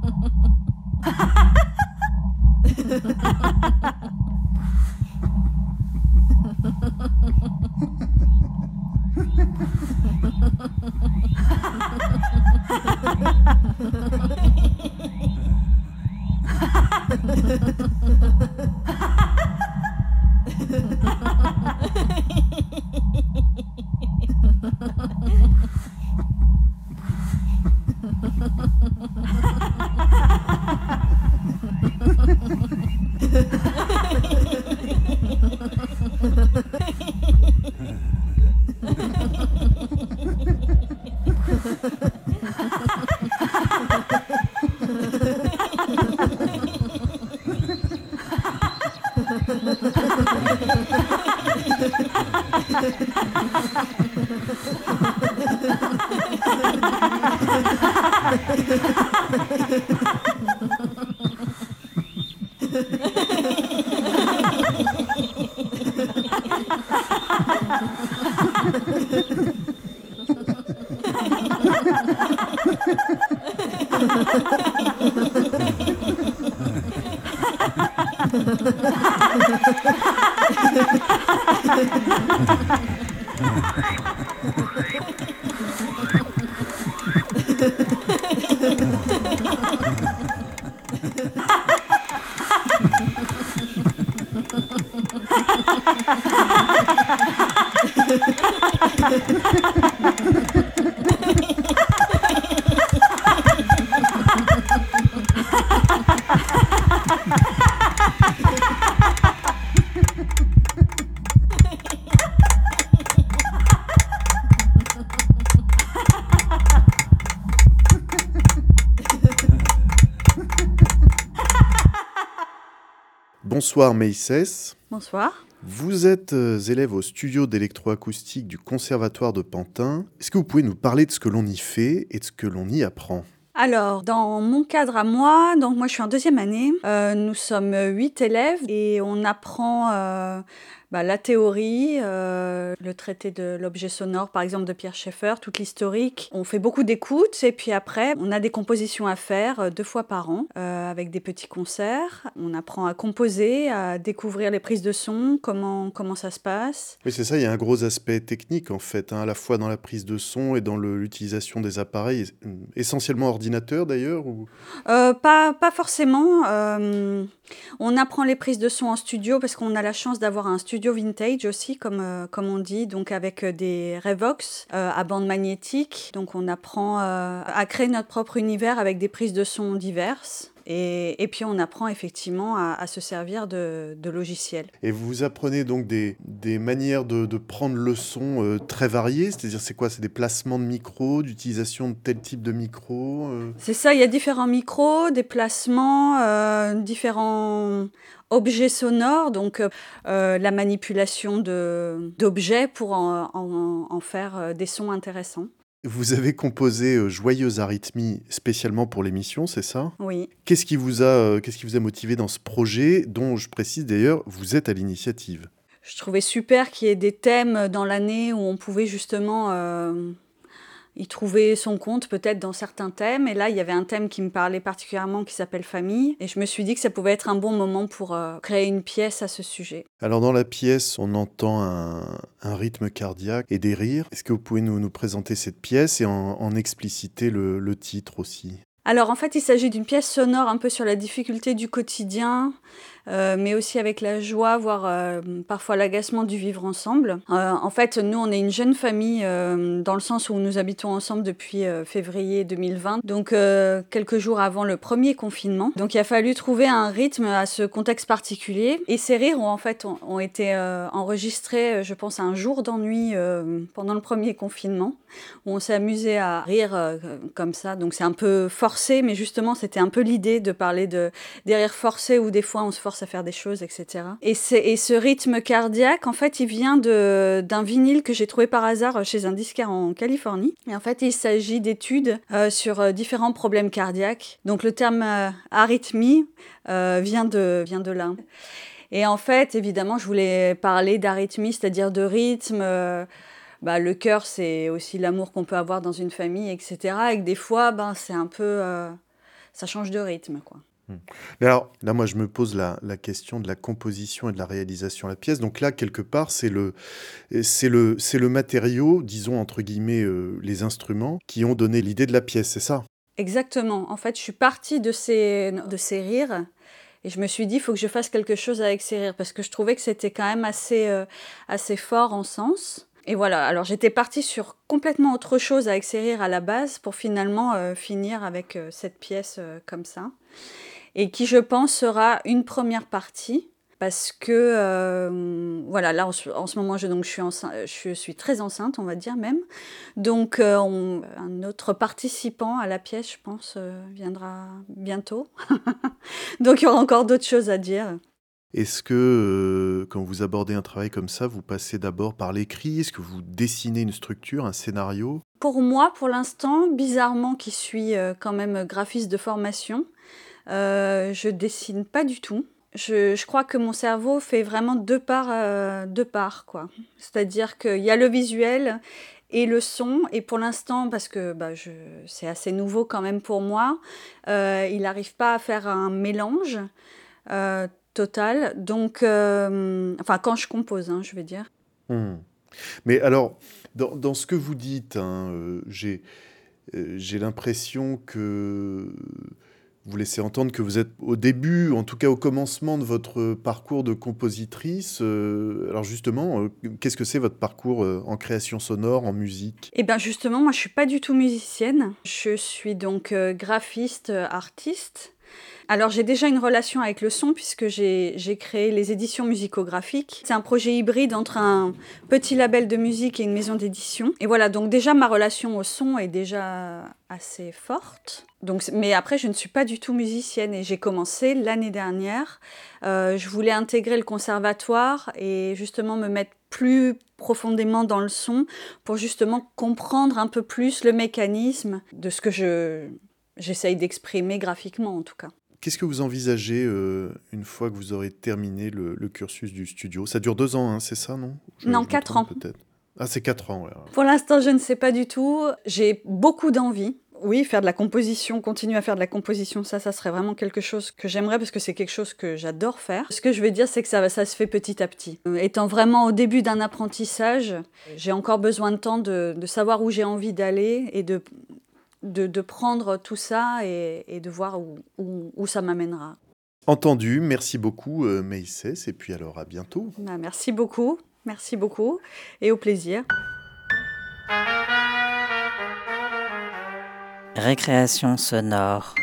Bonsoir Meïsès. Bonsoir. Vous êtes euh, élève au studio d'électroacoustique du Conservatoire de Pantin. Est-ce que vous pouvez nous parler de ce que l'on y fait et de ce que l'on y apprend? Alors, dans mon cadre à moi, donc moi je suis en deuxième année, euh, nous sommes huit élèves et on apprend euh, bah, la théorie, euh, le traité de l'objet sonore, par exemple, de Pierre Schaeffer, toute l'historique. On fait beaucoup d'écoutes et puis après, on a des compositions à faire euh, deux fois par an euh, avec des petits concerts. On apprend à composer, à découvrir les prises de son, comment, comment ça se passe. Oui, c'est ça, il y a un gros aspect technique en fait, hein, à la fois dans la prise de son et dans l'utilisation des appareils, essentiellement ordinateur d'ailleurs ou... pas, pas forcément. on apprend les prises de son en studio parce qu'on a la chance d'avoir un studio vintage aussi, comme, euh, comme on dit, donc avec euh, des Revox euh, à bande magnétique. Donc on apprend à créer notre propre univers avec des prises de son diverses. Et, et, puis on apprend effectivement à, à se servir de, de, logiciels. Et vous apprenez donc des, des manières de, de, prendre le son euh, très variées, c'est-à-dire c'est quoi? C'est des placements de micros, d'utilisation de tel type de micro euh... C'est ça, il y a différents micros, des placements, euh, différents objets sonores, donc euh, la manipulation d'objets pour en, en, en, faire des sons intéressants. Vous avez composé euh, Joyeuse Arythmie spécialement pour l'émission, c'est ça? Oui. Qu'est-ce qui, vous a, euh, qu'est-ce qui vous a motivé dans ce projet, dont je précise d'ailleurs, vous êtes à l'initiative? Je trouvais super qu'il y ait des thèmes dans l'année où on pouvait justement euh, y trouver son compte peut-être dans certains thèmes. Et là, il y avait un thème qui me parlait particulièrement qui s'appelle famille. Et je me suis dit que ça pouvait être un bon moment pour euh, créer une pièce à ce sujet. Alors dans la pièce, on entend un, un rythme cardiaque et des rires. Est-ce que vous pouvez nous, nous présenter cette pièce et en, en expliciter le, le titre aussi? Alors en fait, il s'agit d'une pièce sonore un peu sur la difficulté du quotidien, euh, mais aussi avec la joie, voire euh, parfois l'agacement du vivre ensemble. Euh, en fait, nous, on est une jeune famille dans le sens où nous habitons ensemble depuis février 2020, donc quelques jours avant le premier confinement. Donc il a fallu trouver un rythme à ce contexte particulier. Et ces rires ont en fait ont, été enregistrés, je pense, un jour d'ennui pendant le premier confinement, où on s'est amusé à rire comme ça. Donc c'est un peu forcé, mais justement, c'était un peu l'idée de parler de, des rires forcés où des fois on se force à faire des choses, etc. Et, et ce rythme cardiaque, en fait, il vient d'un vinyle que j'ai trouvé par hasard chez un disquaire en Californie. Et en fait, il s'agit d'études euh, sur euh, différents problèmes cardiaques. Donc le terme euh, arythmie euh, vient, de, vient de là. Et en fait, évidemment, je voulais parler d'arythmie, c'est-à-dire de rythme. Bah, le cœur, c'est aussi l'amour qu'on peut avoir dans une famille, etc. Et que des fois, ben, c'est un peu... Ça change de rythme, quoi. Mais alors, là, moi, je me pose la, la, question de la composition et de la réalisation de la pièce. Donc là, quelque part, c'est le, c'est le, c'est le matériau, disons, entre guillemets, euh, les instruments, qui ont donné l'idée de la pièce, c'est ça? Exactement. En fait, je suis partie de ces, de ces rires. Et je me suis dit, il faut que je fasse quelque chose avec ces rires, parce que je trouvais que c'était quand même assez, euh, assez fort en sens. Et voilà, alors j'étais partie sur complètement autre chose avec ces rires à la base, pour finalement euh, finir avec euh, cette pièce comme ça et qui, je pense, sera une première partie. Parce que, euh, voilà, là, en ce, en ce moment, je, donc, je, suis enceinte, je suis très enceinte, on va dire même. Donc, euh, on, un autre participant à la pièce, je pense, euh, viendra bientôt. donc, il y aura encore d'autres choses à dire. Est-ce que, quand vous abordez un travail comme ça, vous passez d'abord par l'écrit? Est-ce que vous dessinez une structure, un scénario? Pour moi, pour l'instant, bizarrement, qui suis quand même graphiste de formation, euh, je dessine pas du tout. Je, crois que mon cerveau fait vraiment deux parts, euh, deux parts quoi. C'est-à-dire qu'il y a le visuel et le son. Et pour l'instant, parce que bah, c'est assez nouveau quand même pour moi, euh, il n'arrive pas à faire un mélange total. Donc, enfin, quand je compose, hein, je vais dire. Mmh. Mais alors, dans, ce que vous dites, hein, j'ai l'impression que vous laissez entendre que vous êtes au début, en tout cas au commencement de votre parcours de compositrice. Euh, alors justement, euh, qu'est-ce que c'est votre parcours euh, en création sonore, en musique? Eh bien justement, moi je suis pas du tout musicienne. Je suis donc graphiste, artiste. Alors j'ai déjà une relation avec le son puisque j'ai créé les éditions musicographiques. C'est un projet hybride entre un petit label de musique et une maison d'édition. Et voilà, donc déjà ma relation au son est déjà assez forte. Donc, mais après, je ne suis pas du tout musicienne et j'ai commencé l'année dernière. Euh, je voulais intégrer le conservatoire et justement me mettre plus profondément dans le son pour justement comprendre un peu plus le mécanisme de ce que je j'essaye d'exprimer graphiquement en tout cas. Qu'est-ce que vous envisagez euh, une fois que vous aurez terminé le, le cursus du studio? Ça dure deux ans, hein, c'est ça, non? Je, Non, je quatre ans. Peut-être. Ah, c'est quatre ans, ouais. Pour l'instant, je ne sais pas du tout. J'ai beaucoup d'envie. Oui, faire de la composition, continuer à faire de la composition, ça, ça serait vraiment quelque chose que j'aimerais parce que c'est quelque chose que j'adore faire. Ce que je veux dire, c'est que ça, ça se fait petit à petit. Euh, étant vraiment au début d'un apprentissage, j'ai encore besoin de temps de, de savoir où j'ai envie d'aller et de, de, de, prendre tout ça et, et de voir où, où, où ça m'amènera. Entendu, merci beaucoup euh, Maïsès, et puis alors à bientôt. Bah, merci beaucoup, merci beaucoup, et au plaisir. Récréation sonore.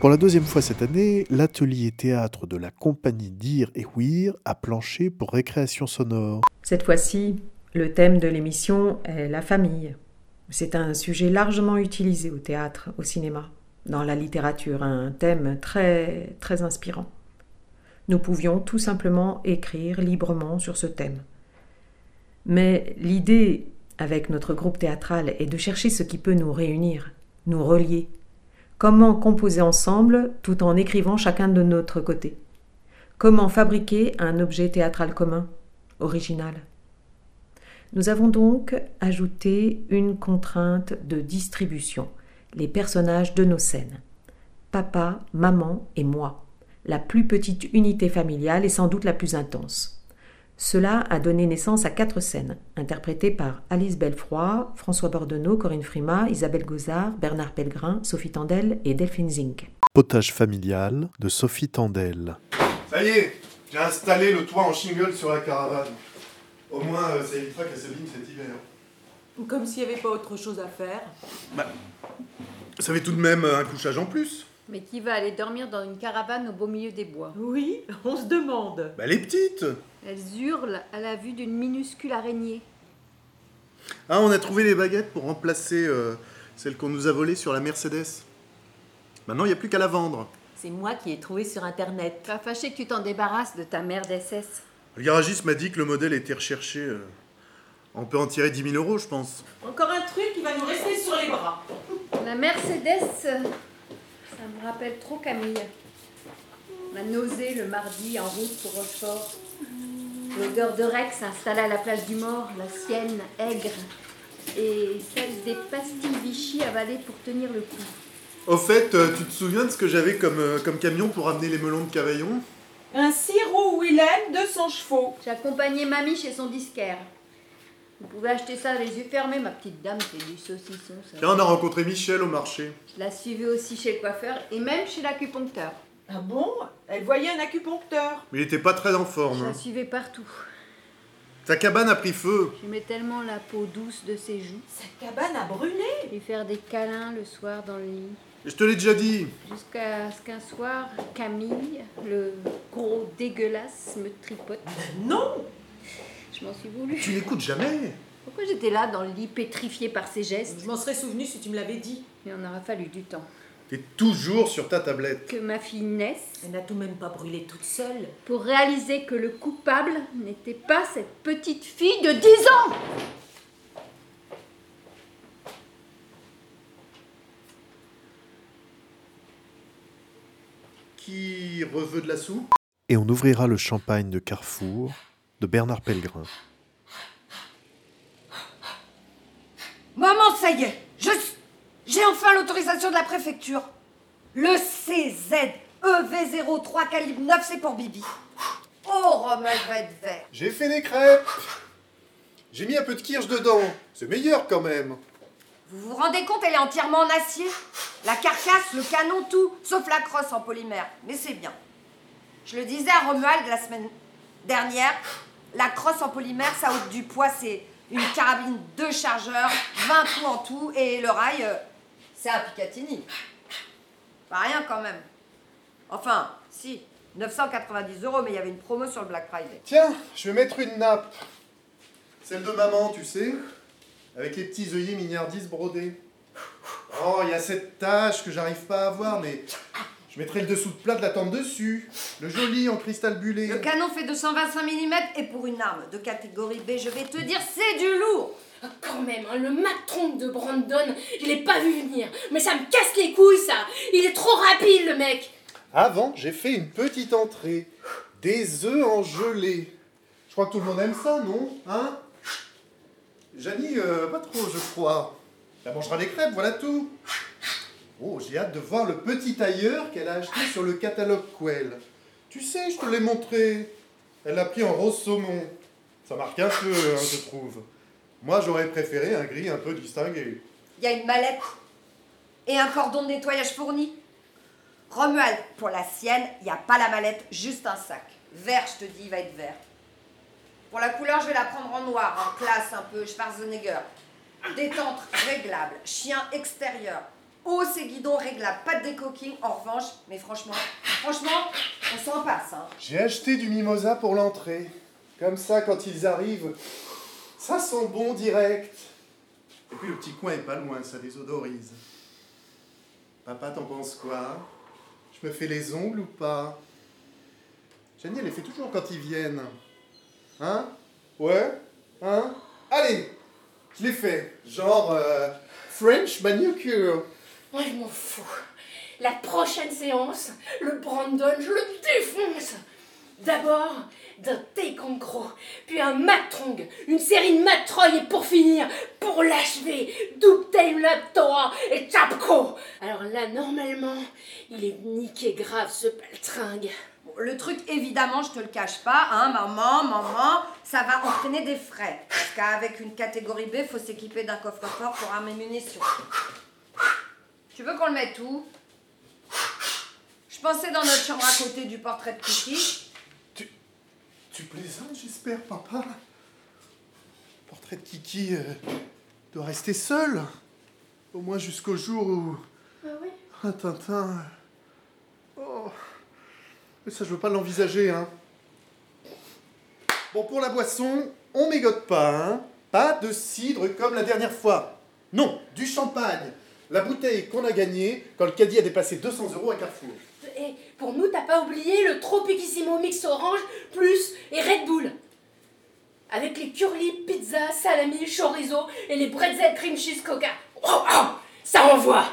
Pour la deuxième fois cette année, l'atelier théâtre de la compagnie Dire et Ouir a planché pour récréation sonore. Cette fois-ci, le thème de l'émission est la famille. C'est un sujet largement utilisé au théâtre, au cinéma, dans la littérature, un thème très très inspirant. Nous pouvions tout simplement écrire librement sur ce thème. Mais l'idée avec notre groupe théâtral est de chercher ce qui peut nous réunir, nous relier. Comment composer ensemble tout en écrivant chacun de notre côté? Comment fabriquer un objet théâtral commun, original? Nous avons donc ajouté une contrainte de distribution, les personnages de nos scènes. Papa, maman et moi, la plus petite unité familiale et sans doute la plus intense. Cela a donné naissance à quatre scènes, interprétées par Alice Belfroy, François Bordenot, Corinne Frima, Isabelle Gauzard, Bernard Pellegrin, Sophie Tandel et Delphine Zink. Potage familial de Sophie Tandel. Ça y est, j'ai installé le toit en shingle sur la caravane. Au moins, euh, ça évitera qu'elle s'abîme cet hiver. Comme s'il n'y avait pas autre chose à faire. Bah, ça fait tout de même un couchage en plus. Mais qui va aller dormir dans une caravane au beau milieu des bois? Oui, on se demande. Bah, les petites Elles hurlent à la vue d'une minuscule araignée. Ah, on a trouvé les baguettes pour remplacer euh, celles qu'on nous a volées sur la Mercedes. Maintenant, il n'y a plus qu'à la vendre. C'est moi qui ai trouvé sur internet. Pas fâché que tu t'en débarrasses de ta mère d'SS. Le garagiste m'a dit que le modèle était recherché. euh, on peut en tirer 10 000 euros, je pense. Encore un truc qui va nous rester sur les bras. La Mercedes, euh, ça me rappelle trop Camille. Ma nausée le mardi en route pour Rochefort. L'odeur de Rex s'installa à la place du mort, la sienne aigre, et celle des pastilles Vichy avalées pour tenir le coup. Au fait, euh, tu te souviens de ce que j'avais comme, euh, comme camion pour amener les melons de Cavaillon Un sirop Willem, 200 chevaux. J'ai accompagné mamie chez son disquaire. Vous pouvez acheter ça les yeux fermés, ma petite dame, c'est du saucisson. Ça. Tiens, on a rencontré Michel au marché. Je la suivais aussi chez le coiffeur et même chez l'acupuncteur. Ah bon? Elle voyait un acupuncteur. Mais il était pas très en Je forme. la hein. suivais partout. Sa cabane a pris feu. J'aimais tellement la peau douce de ses joues. Sa cabane a brûlé? Lui faire des câlins le soir dans le lit. Je te l'ai déjà dit. Jusqu'à ce qu'un soir, Camille, le gros dégueulasse, me tripote. Non Je m'en suis voulu. Tu n'écoutes jamais. Pourquoi j'étais là dans le lit pétrifié par ses gestes? Je m'en serais souvenu si tu me l'avais dit. Il en aura fallu du temps. T'es toujours sur ta tablette. Que ma fille naisse Elle n'a tout de même pas brûlé toute seule. pour réaliser que le coupable n'était pas cette petite fille de 10 ans Qui reveut de la soupe? Et on ouvrira le champagne de Carrefour de Bernard Pellegrin. Maman, ça y est, je j'ai enfin l'autorisation de la préfecture. Le CZ EV03 calibre 9, c'est pour Bibi. Oh, va être vert. J'ai fait des crêpes. J'ai mis un peu de kirsch dedans. C'est meilleur quand même. Vous vous rendez compte, elle est entièrement en acier La carcasse, le canon, tout, sauf la crosse en polymère. Mais c'est bien. Je le disais à Romuald la semaine dernière, la crosse en polymère, ça ôte du poids, c'est une carabine, deux chargeurs, 20 trous en tout, et le rail, euh, c'est un Picatinny. Pas rien quand même. Enfin, si, 990 euros, mais il y avait une promo sur le Black Friday. Tiens, je vais mettre une nappe. Celle de maman, tu sais. Avec les petits œillets mignardistes brodés. Oh, il y a cette tache que j'arrive pas à voir, mais je mettrai le dessous de plat de la tente dessus. Le joli en cristal bullé. Le canon fait 225 mm et pour une arme de catégorie B, je vais te dire, c'est du lourd. Quand même, hein, le matron de Brandon, je l'ai pas vu venir. Mais ça me casse les couilles, ça. Il est trop rapide, le mec. Avant, j'ai fait une petite entrée. Des œufs en gelée. Je crois que tout le monde aime ça, non Hein? Janie, euh, pas trop, je crois. Elle mangera des crêpes, voilà tout. Oh, j'ai hâte de voir le petit tailleur qu'elle a acheté sur le catalogue Quell. Tu sais, je te l'ai montré. Elle l'a pris en rose saumon. Ça marque un peu, hein, je trouve. Moi, j'aurais préféré un gris un peu distingué. Il y a une mallette et un cordon de nettoyage fourni. Romuald, pour la sienne, il n'y a pas la mallette, juste un sac. Vert, je te dis, il va être vert. Pour la couleur, je vais la prendre en noir, en classe un peu, Schwarzenegger. Détente réglable, chien extérieur. Hausse et guidon réglable, pas de décoquing en revanche, mais franchement, franchement, on s'en passe, hein. J'ai acheté du mimosa pour l'entrée. Comme ça, quand ils arrivent, ça sent bon direct. Et puis le petit coin est pas loin, ça désodorise. Papa, t'en penses quoi? Je me fais les ongles ou pas? Jenny, elle les fait toujours quand ils viennent. Hein? Ouais? Hein? Allez Je les fais. Genre euh, French manicure. Moi, je m'en fous. La prochaine séance, le Brandon, je le défonce. D'abord, d'un taekwondo, puis un matrong, une série de matroy, et pour finir, pour l'achever, Dubtail Laptoa et Chapko. Alors là, normalement, il est niqué grave ce paltringue. Bon, le truc, évidemment, je te le cache pas, hein, maman, maman, ça va entraîner des frais. Parce qu'avec une catégorie B, faut s'équiper d'un coffre-fort pour armes munitions. Tu veux qu'on le mette où? Je pensais dans notre chambre à côté du portrait de Kiki. Tu plaisantes, j'espère, papa Le portrait de Kiki euh, doit rester seul. Au moins jusqu'au jour où Ah oui un Tintin. Oh. Mais ça, je veux pas l'envisager, hein. Bon, pour la boisson, on mégote pas, hein. Pas de cidre comme la dernière fois. Non, du champagne. La bouteille qu'on a gagnée quand le caddie a dépassé 200 euros à Carrefour. Et pour nous, t'as pas oublié le Tropicissimo Mix Orange plus et Red Bull. Avec les curly, pizza, salami, chorizo et les bretzel cream cheese coca. Oh, oh, ça envoie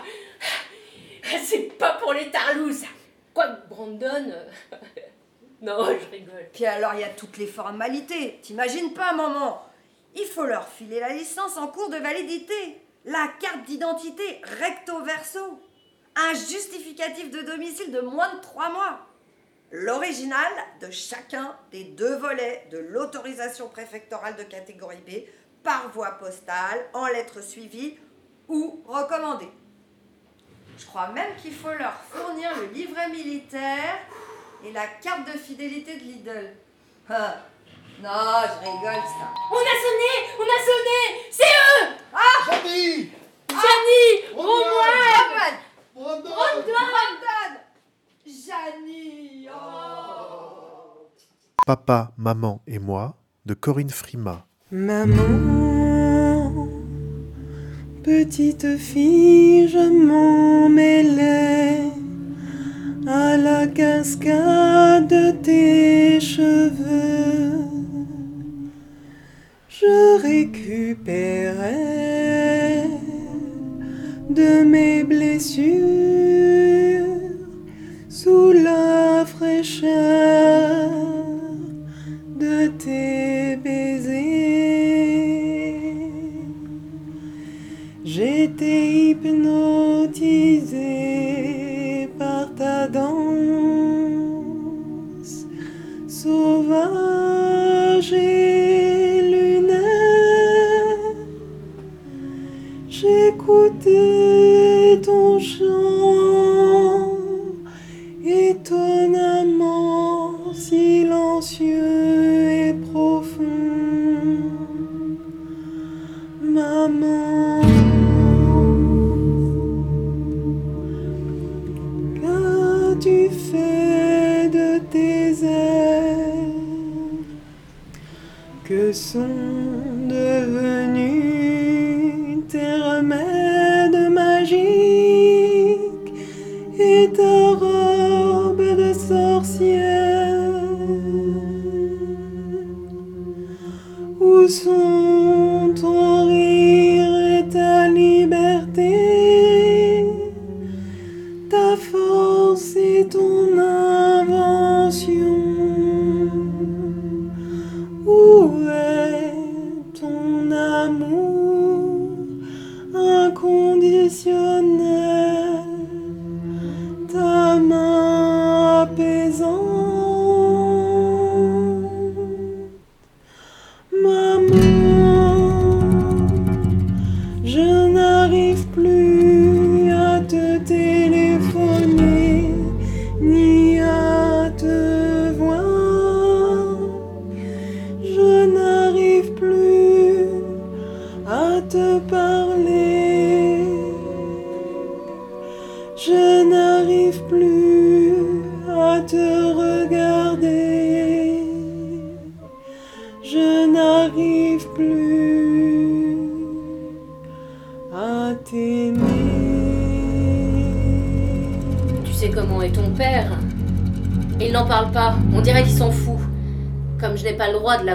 C'est pas pour les tarlous. Quoi, Brandon euh, Non, je rigole. Puis alors, il y a toutes les formalités. T'imagines pas, maman? Il faut leur filer la licence en cours de validité, la carte d'identité recto verso, un justificatif de domicile de moins de 3 mois, l'original de chacun des deux volets de l'autorisation préfectorale de catégorie B par voie postale, en lettres suivies ou recommandées. Je crois même qu'il faut leur fournir le livret militaire et la carte de fidélité de Lidl. Ah, non, je rigole ça. On a sonné On a sonné C'est eux Ah Jamy Janie Romuald Brandon Brandon Janie oh. Papa, maman et moi de Corinne Frima. Maman, petite fille, je m'en mêlais à la cascade de tes cheveux. Je récupérais de mes blessures sous la fraîcheur de tes baisers. J'étais hypnotisée par ta danse sauvage J'écoutais ton chant étonnamment silencieux et profond. Maman, qu'as-tu fait de tes ailes? Que sont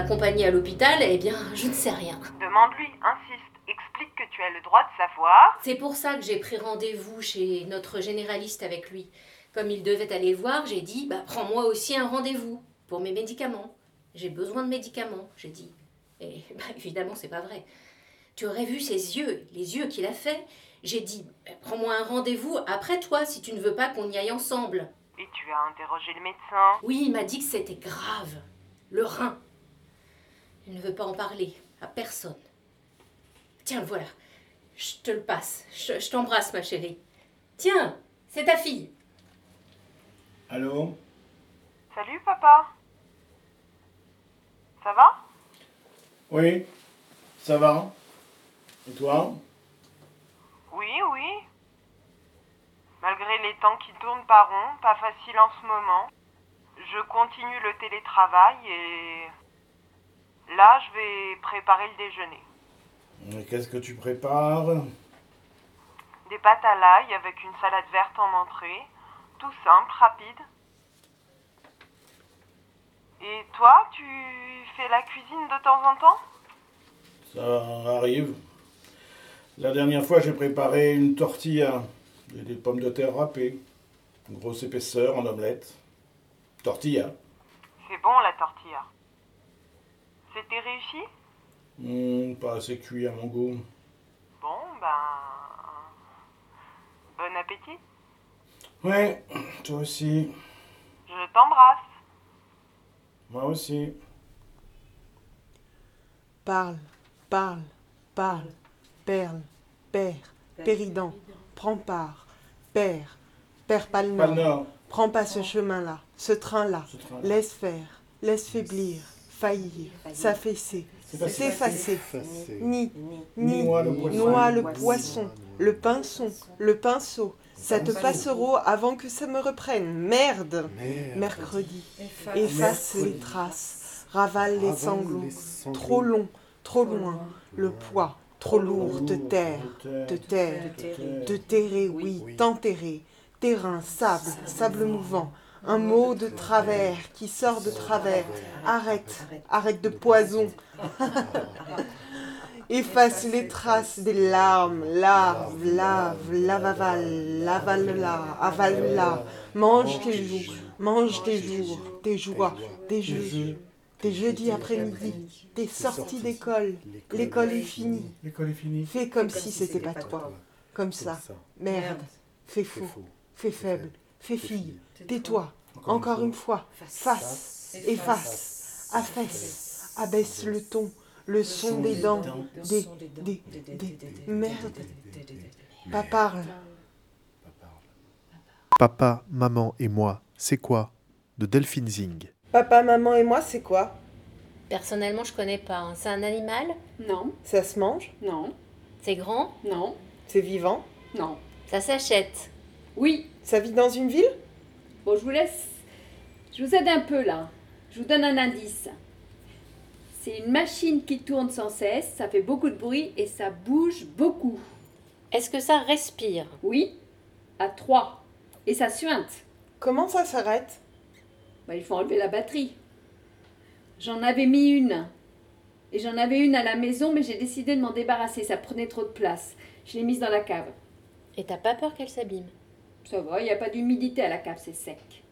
l'accompagner à l'hôpital, eh bien, je ne sais rien. Demande-lui, insiste, explique que tu as le droit de savoir. C'est pour ça que j'ai pris rendez-vous chez notre généraliste avec lui. Comme il devait aller le voir, j'ai dit, bah prends-moi aussi un rendez-vous. pour mes médicaments. J'ai besoin de médicaments, j'ai dit. Et bah, évidemment, c'est pas vrai. Tu aurais vu ses yeux, les yeux qu'il a fait. J'ai dit, bah, prends-moi un rendez-vous après toi si tu ne veux pas qu'on y aille ensemble. Et tu as interrogé le médecin Oui, il m'a dit que c'était grave. Le rein. Il ne veut pas en parler à personne. Tiens, voilà. Je te le passe. Je, je t'embrasse, ma chérie. Tiens, c'est ta fille. Allô? Salut papa. Ça va? Oui, ça va Et toi? Oui, oui. Malgré les temps qui tournent par rond, pas facile en ce moment. Je continue le télétravail et là je vais préparer le déjeuner. Qu'est-ce que tu prépares? Des pâtes à l'ail avec une salade verte en entrée. Tout simple, rapide. Et toi, tu fais la cuisine de temps en temps? Ça arrive. La dernière fois, j'ai préparé une tortilla et des pommes de terre râpées. Une grosse épaisseur en omelette. Tortilla. C'est bon la tortilla. C'était réussi? Pas assez cuit à mon goût. Bon, ben. Bon appétit. Ouais, toi aussi. Je t'embrasse. Moi aussi. Parle, parle, parle, perle, père, pérident, prends part, père, père pas le nord, prends pas ce chemin-là, ce train-là, train-là. laisse faire, laisse faiblir, faillir, s'affaisser, S'effacer. ni, ni, Noie le poisson. noie le poisson, le pinson, le pinceau, ça te passera avant que ça me reprenne, merde, mercredi, efface. Les traces, ravale les sanglots, trop long, trop loin, le poids, trop lourd, te terre, te terre, te terrer, oui, t'enterrer, terrain, sable, sable mouvant, un mot de travers qui sort de travers, arrête, arrête de poison. Efface les traces des larmes, lave, lave, lave, avale, avale-la, avale-la, mange tes jours, mange tes jours, tes joies, tes jeux, tes jeudis après-midi, tes sorties d'école, l'école est finie. L'école est finie. Fais comme si c'était pas toi, comme ça, merde, fais faux, fais faible, fais fille, tais-toi, encore une fois, face, efface, affaisse, abaisse le ton, le son des dents, des, des, des, merde, pas parle. Papa, maman et moi, c'est quoi De Delphine Zing? Papa, maman et moi, c'est quoi? Personnellement, je connais pas. hein. C'est un animal? Non. Ça se mange? Non. C'est grand? Non. C'est vivant? Non. Ça s'achète? Oui. Ça vit dans une ville? Bon, je vous laisse. Je vous aide un peu là. Je vous donne un indice. C'est une machine qui tourne sans cesse, ça fait beaucoup de bruit et ça bouge beaucoup. Est-ce que ça respire? Oui, à trois. Et ça suinte. Comment ça s'arrête? Bah, il faut enlever la batterie. J'en avais mis une. Et j'en avais une à la maison, mais j'ai décidé de m'en débarrasser. Ça prenait trop de place. Je l'ai mise dans la cave. Et t'as pas peur qu'elle s'abîme? Ça va, il n'y a pas d'humidité à la cave, c'est sec.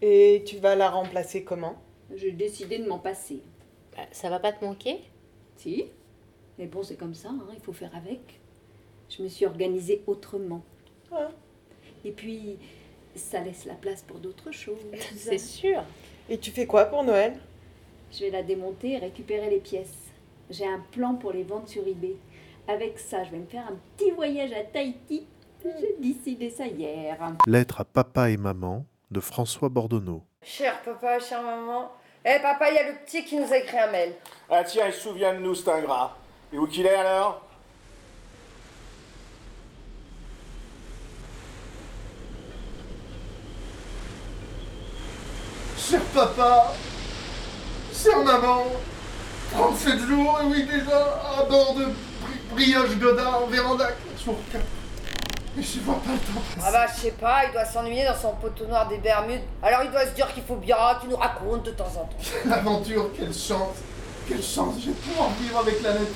Et tu vas la remplacer comment? J'ai décidé de m'en passer. Bah, Ça va pas te manquer? Si. Mais bon, c'est comme ça, hein, il faut faire avec. Je me suis organisée autrement. Ouais. Et puis, ça laisse la place pour d'autres choses. C'est sûr. Et tu fais quoi pour Noël? Je vais la démonter et récupérer les pièces. J'ai un plan pour les vendre sur eBay. Avec ça, je vais me faire un petit voyage à Tahiti. J'ai décidé ça hier. Lettre à papa et maman de François Bordonneau. Cher papa, chère maman. Eh papa, il y a le petit qui nous a écrit un mail. Ah tiens, il se souvient de nous, cet ingrat. Et où qu'il est alors? Cher papa, chère maman, 37 jours, et oui déjà, à bord de Bri- Brioche Godard, Vérandac, jour 4. Et je vois pas le temps passer. Ah bah je sais pas, il doit s'ennuyer dans son poteau noir des Bermudes. Alors il doit se dire qu'il faut bien qu'il nous raconte de temps en temps. L'aventure, quelle chance, quelle chance, je vais pouvoir vivre avec la nature.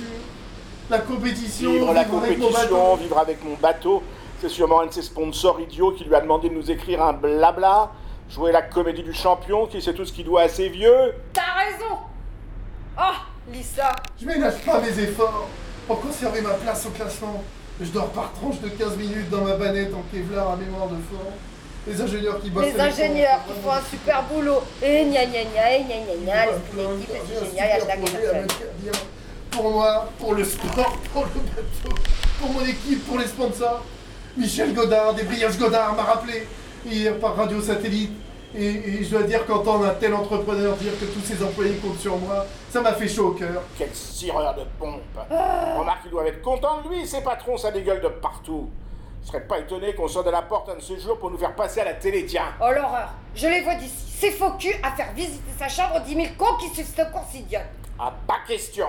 La compétition, Vivre la avec compétition, vivre avec mon bateau. C'est sûrement un de ses sponsors idiots qui lui a demandé de nous écrire un blabla. Jouer la comédie du champion qui sait tout ce qu'il doit à ses vieux T'as raison Oh, Lisa Je ménage pas mes efforts pour conserver ma place au classement. Je dors par tranche de 15 minutes dans ma banette en Kevlar à mémoire de fort. Les ingénieurs qui bossent Les ingénieurs qui font un super boulot. Et gna gna gna, et gna gna gna, c'est génial, m'interdire. Pour moi, pour le sport, pour le bateau, pour mon équipe, pour les sponsors. Michel Godard, des Brillages Godard m'a rappelé hier par radio satellite. Et, et je dois dire qu'entendre un tel entrepreneur dire que tous ses employés comptent sur moi, ça m'a fait chaud au cœur. Quel cireur de pompe Remarque, il doit être content de lui, ses patrons, ça dégueule de partout. Je serais pas étonné qu'on sorte de la porte un de ces jours pour nous faire passer à la télé, tiens. Oh l'horreur Je les vois d'ici, ces faux culs à faire visiter sa chambre aux 10 000 cons qui suivent ce course idiote. Ah, pas question.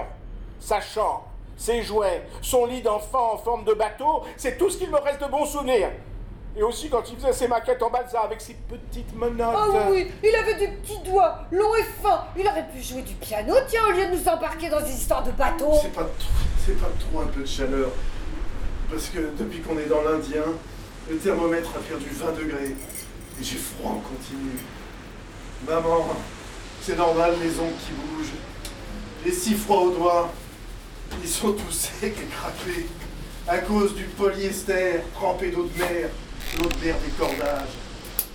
Sa chambre, ses jouets, son lit d'enfant en forme de bateau, c'est tout ce qu'il me reste de bons souvenirs. Et aussi quand il faisait ses maquettes en balsa avec ses petites menottes. Oh oui, il avait des petits doigts, longs et fins. Il aurait pu jouer du piano, tiens, au lieu de nous embarquer dans des histoires de bateaux. C'est pas, trop- c'est pas trop un peu de chaleur. Parce que depuis qu'on est dans l'Indien, le thermomètre a perdu 20 degrés. Et j'ai froid en continu. Maman, c'est normal, les ongles qui bougent. Les si froids aux doigts, ils sont tous secs et craquelés. À cause du polyester trempé d'eau de mer, mer des cordages.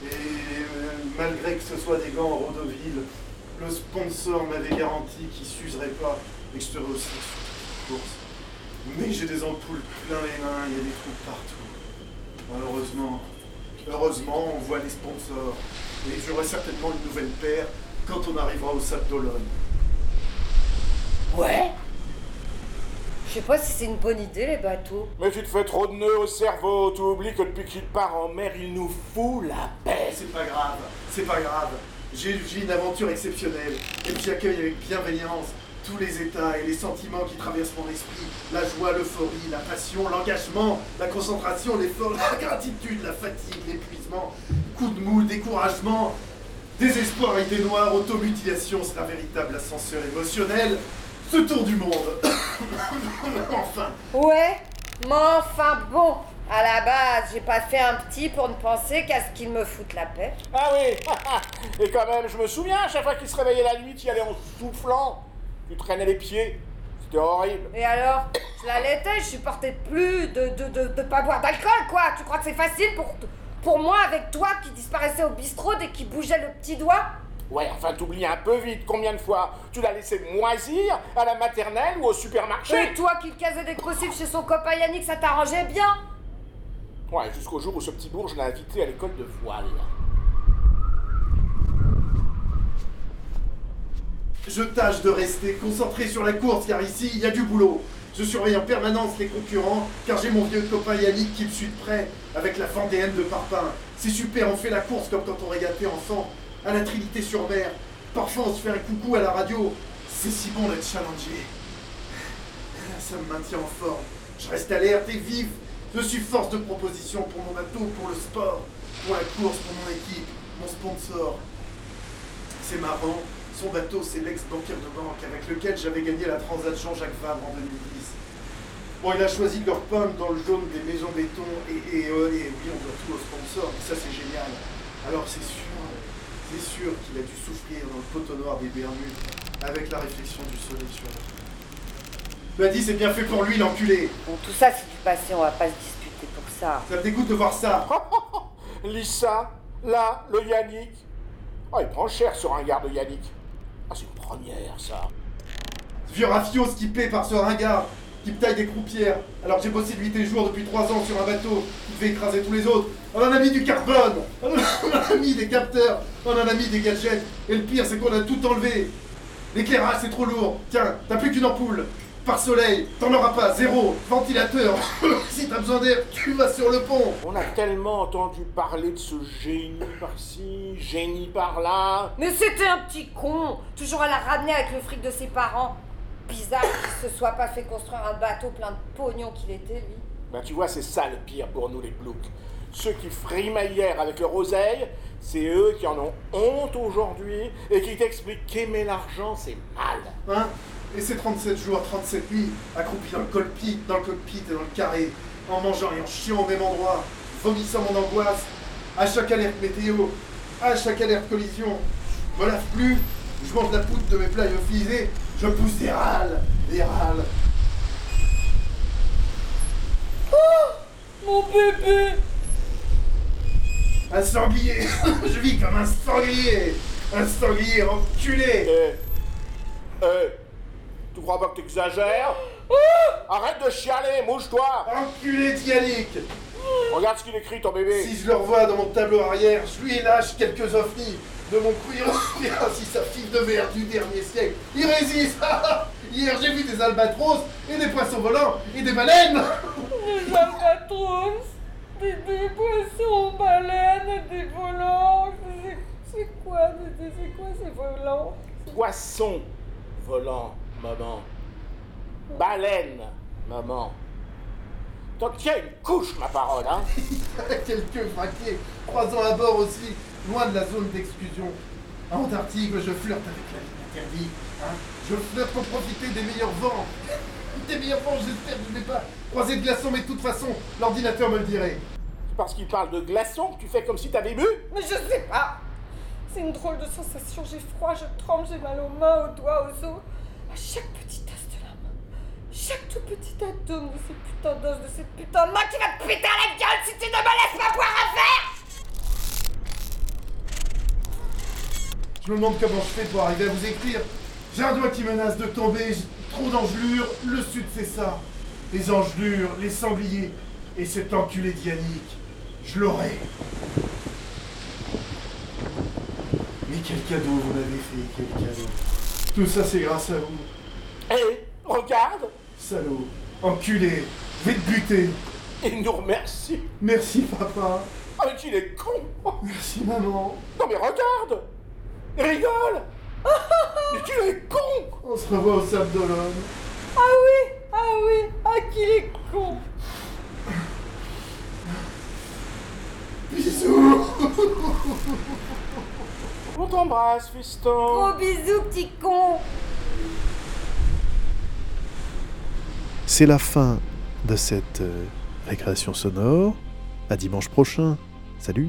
Et euh, malgré que ce soit des gants en Rodoville, le sponsor m'avait garanti qu'il s'userait pas et que je serais aussi course. Mais j'ai des ampoules plein les mains, il y a des trous partout. Malheureusement, heureusement, on voit les sponsors. Et j'aurai certainement une nouvelle paire quand on arrivera au Sable d'Olonne. Ouais Je sais pas si c'est une bonne idée, les bateaux. Mais tu te fais trop de nœuds au cerveau, tu oublies que depuis qu'il part en mer, il nous fout la paix. C'est pas grave, c'est pas grave. J'ai une aventure exceptionnelle et puis j'accueille avec bienveillance tous les états et les sentiments qui traversent mon esprit. La joie, l'euphorie, la passion, l'engagement, la concentration, l'effort, la gratitude, la fatigue, l'épuisement, coup de mou, découragement, désespoir, idée noire, automutilation, c'est un véritable ascenseur émotionnel. Ce tour du monde. enfin. Ouais, mais enfin bon, à la base, j'ai pas fait un petit pour ne penser qu'à ce qu'il me foute la paix. Ah oui Et quand même, je me souviens, à chaque fois qu'il se réveillait la nuit, tu y allais en soufflant. Tu traînais les pieds. C'était horrible. Et alors Je l'allaitais, je supportais plus de, de, de, de pas boire d'alcool, quoi. Tu crois que c'est facile pour, pour moi avec toi qui disparaissait au bistrot dès qu'il bougeait le petit doigt? Ouais, enfin, t'oublies un peu vite. Combien de fois tu l'as laissé moisir à la maternelle ou au supermarché Et toi qui le casais des crucifs chez son copain Yannick, ça t'arrangeait bien Ouais, jusqu'au jour où ce petit bourge l'a invité à l'école de voile. Je tâche de rester concentré sur la course car ici il y a du boulot. Je surveille en permanence les concurrents car j'ai mon vieux copain Yannick qui me suit de près avec la Vendéenne de Parpin. C'est super, on fait la course comme quand on régatait enfant à la Trinité-sur-Mer. Parfois on se fait un coucou à la radio. C'est si bon d'être challengé. Ça me maintient en forme. Je reste alerte et vif. Je suis force de proposition pour mon bateau, pour le sport, pour la course, pour mon équipe, mon sponsor. C'est marrant, son bateau, c'est l'ex-banquier de banque avec lequel j'avais gagné la Transat Jean-Jacques Vabre en 2010. Bon, il a choisi leur peindre dans le jaune des maisons béton et, euh, oui, on doit tout au sponsor, ça c'est génial. Alors c'est sûr, c'est sûr qu'il a dû souffrir dans le poteau noir des Bermudes avec la réflexion du soleil sur la Tu dit, c'est bien fait pour lui, l'enculé. Bon, tout ça, c'est du passé, on va pas se disputer pour ça. Ça me dégoûte de voir ça. Lisa, là, le Yannick. Oh, il prend cher sur un garde de Yannick. Ah, c'est une première, ça. Ce vieux rafio skippé par ce ringard qui me taille des croupières alors que j'ai bossé nuit et jour depuis trois ans sur un bateau qui devait écraser tous les autres. On en a mis du carbone, on en a mis des capteurs, on en a mis des gadgets. Et le pire, c'est qu'on a tout enlevé. L'éclairage, c'est trop lourd. Tiens, t'as plus qu'une ampoule. Par soleil, t'en auras pas, zéro. Ventilateur. si t'as besoin d'air, tu vas sur le pont. On a tellement entendu parler de ce génie par-ci, génie par-là. Mais c'était un petit con, toujours à la ramener avec le fric de ses parents. Bizarre qu'il se soit pas fait construire un bateau plein de pognon qu'il était, lui. Ben, tu vois, c'est ça le pire pour nous, les ploucs. Ceux qui frimaillèrent avec leur oseille, c'est eux qui en ont honte aujourd'hui et qui t'expliquent qu'aimer l'argent, c'est mal. Hein? Et ces 37 jours, 37 nuits, accroupi dans le cockpit, dans le cockpit et dans le carré, en mangeant et en chiant au même endroit, vomissant mon angoisse, à chaque alerte météo, À chaque alerte collision, je me lave plus, je mange la poudre de mes plats lyophilisés, je pousse des râles, des râles. Mon bébé. Un sanglier. Je vis comme un sanglier. Un sanglier enculé. Eh, eh, tu crois pas que t'exagères Arrête de chialer, mouche-toi. Enculé Dianique Regarde ce qu'il écrit, ton bébé. Si je le revois dans mon tableau arrière, je lui lâche quelques ovnis de mon cuir si sa fille de verre du dernier siècle. Il résiste Hier j'ai vu des albatros et des poissons volants et des baleines Des albatros, des, des poissons, baleines, des volants. C'est- quoi, c'est c'est quoi ces volants? Poisson volant, maman. Baleine, maman. T'en tiens une couche, ma parole, hein Quelques vraquiers croisant à bord aussi, loin de la zone d'exclusion. À Antarctique, je flirte avec la vie interdite. Hein je flirte pour profiter des meilleurs vents. Des meilleurs vents, j'espère que je ne vais pas croiser de glaçons, mais de toute façon, l'ordinateur me le dirait. C'est parce qu'il parle de glaçons que tu fais comme si t'avais bu? Mais je sais pas C'est une drôle de sensation, j'ai froid, je tremble, j'ai mal aux mains, aux doigts, aux os. À chaque petit as de la main. Chaque tout petit atome de ces putains d'os, de ces putains de mains qui va te péter à la gueule si tu ne me laisses pas boire un verre Je me demande comment je fais pour arriver à vous écrire. J'ai un doigt qui menace de tomber, trop d'engelures. Le sud, c'est ça. Les engelures, les sangliers et cet enculé d'Yannick. Je l'aurai. Mais quel cadeau vous m'avez fait, quel cadeau. Tout ça, c'est grâce à vous. Hé, regarde Salaud, enculé, vais te buter. Il nous remercie Merci, papa. Ah, mais qu'il est con Merci, maman. Non, mais regarde rigole. Mais qu'il est con. On se revoit au Sable d'Olonne. Ah oui Ah oui Ah qu'il est con. Bisous. On t'embrasse, fiston. Gros bisous, petit con. C'est la fin de cette euh, récréation sonore. À dimanche prochain. Salut